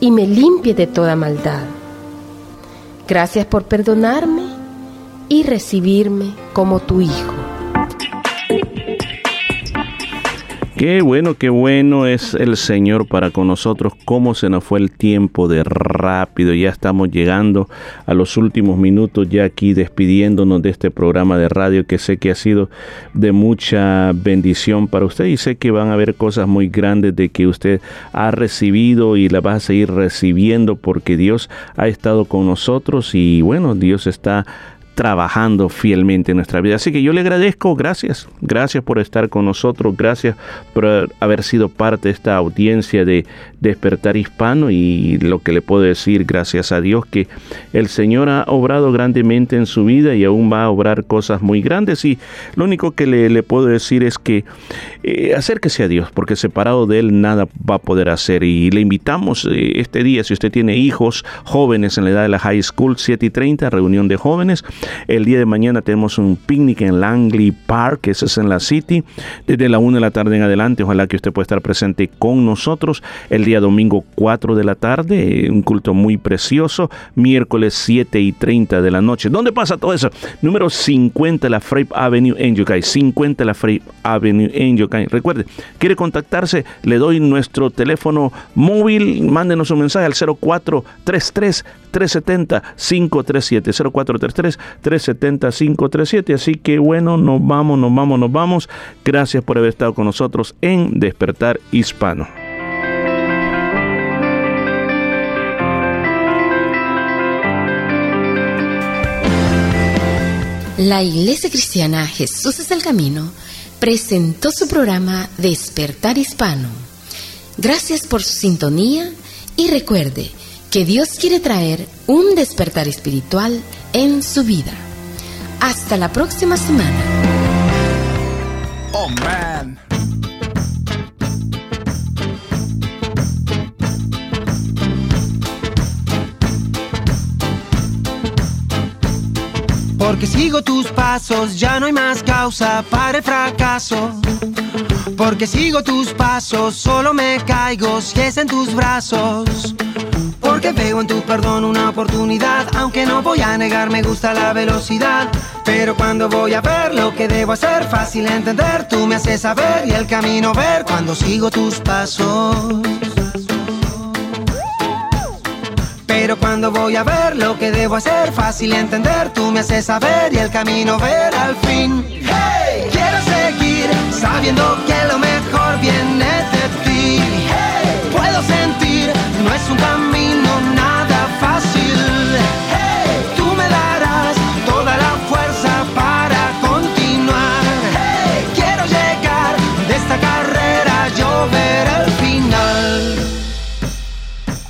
y me limpie de toda maldad. Gracias por perdonarme y recibirme como tu hijo. Qué bueno, qué bueno es el Señor para con nosotros. Cómo se nos fue el tiempo de rápido. Ya estamos llegando a los últimos minutos, ya aquí despidiéndonos de este programa de radio que sé que ha sido de mucha bendición para usted y sé que van a haber cosas muy grandes de que usted ha recibido y las va a seguir recibiendo porque Dios ha estado con nosotros y bueno, Dios está trabajando fielmente en nuestra vida. Así que yo le agradezco, gracias, gracias por estar con nosotros, gracias por haber sido parte de esta audiencia de Despertar Hispano y lo que le puedo decir, gracias a Dios que el Señor ha obrado grandemente en su vida y aún va a obrar cosas muy grandes y lo único que le, puedo decir es que eh, acérquese a Dios porque separado de Él nada va a poder hacer y le invitamos eh, este día, si usted tiene hijos jóvenes en la edad de la high school, 7 y 30, reunión de jóvenes, el día de mañana tenemos un picnic en Langley Park, que es en la City, desde la 1 de la tarde en adelante. Ojalá que usted pueda estar presente con nosotros. El día domingo 4 de la tarde, un culto muy precioso. Miércoles 7 y 30 de la noche. ¿Dónde pasa todo eso? Número 50 la Frape Avenue en Yokai. 50 la Frape Avenue en Yokai. Recuerde, quiere contactarse, le doy nuestro teléfono móvil. Mándenos un mensaje al 0433 370 537 0433 370 537 así que bueno nos vamos nos vamos nos vamos. Gracias por haber estado con nosotros en despertar hispano. La Iglesia Cristiana Jesús es el Camino presentó su programa Despertar Hispano. Gracias por su sintonía y recuerde que Dios quiere traer un despertar espiritual en su vida. Hasta la próxima semana. Oh man. Porque sigo tus pasos, ya no hay más causa para el fracaso. Porque sigo tus pasos, solo me caigo si es en tus brazos. Porque veo en tu perdón una oportunidad, aunque no voy a negar, me gusta la velocidad. Pero cuando voy a ver lo que debo hacer, fácil entender, tú me haces saber y el camino ver cuando sigo tus pasos. Pero cuando voy a ver lo que debo hacer, fácil entender, tú me haces saber y el camino ver al fin. Hey, quiero seguir sabiendo que lo mejor viene de ti. Hey, puedo sentir, no es un camino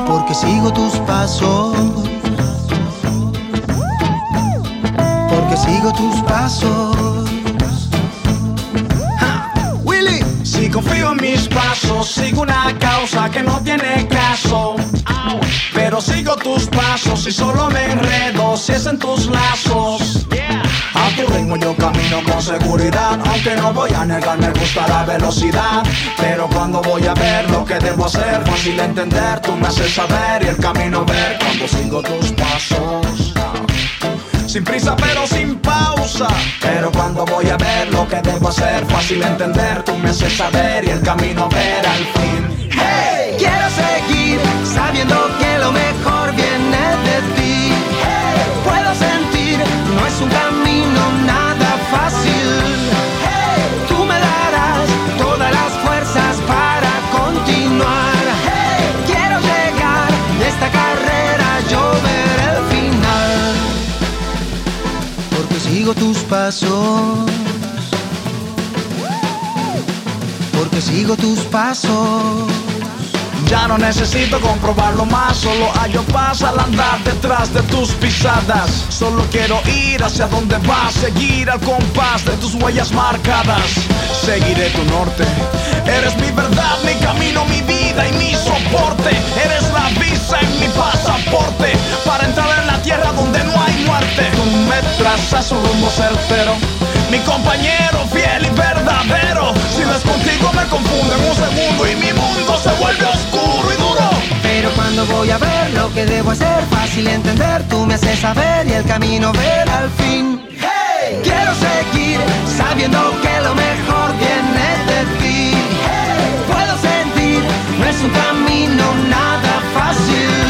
porque sigo tus pasos. Porque sigo tus pasos. y confío en mis pasos. Sigo una causa que no tiene caso. Pero sigo tus pasos y solo me enredo si es en tus lazos. A tu ritmo yo camino con seguridad, aunque no voy a negar, me gusta la velocidad. Pero cuando voy a ver lo que debo hacer, fácil entender, tú me haces saber y el camino ver cuando sigo tus pasos. Sin prisa pero sin pausa Pero cuando voy a ver lo que debo hacer Fácil entender, tú me haces saber Y el camino ver al fin Hey, quiero seguir sabiendo que lo mejor viene de ti. Hey, puedo sentir, no es un sigo tus pasos. Porque sigo tus pasos. Ya no necesito comprobarlo más, solo hallo paz al andar detrás de tus pisadas. Solo quiero ir hacia donde vas, seguir al compás de tus huellas marcadas. Seguiré tu norte, eres mi verdad, mi camino, mi vida y mi soporte. Eres la visa en mi pasaporte traza su rumbo certero. Mi compañero fiel y verdadero, si no contigo me confundo en un segundo y mi mundo se vuelve oscuro y duro. Pero cuando voy a ver lo que debo hacer, fácil entender, tú me haces saber y el camino ver al fin. Hey, quiero seguir sabiendo que lo mejor viene de ti. Hey, puedo sentir, no es un camino nada fácil.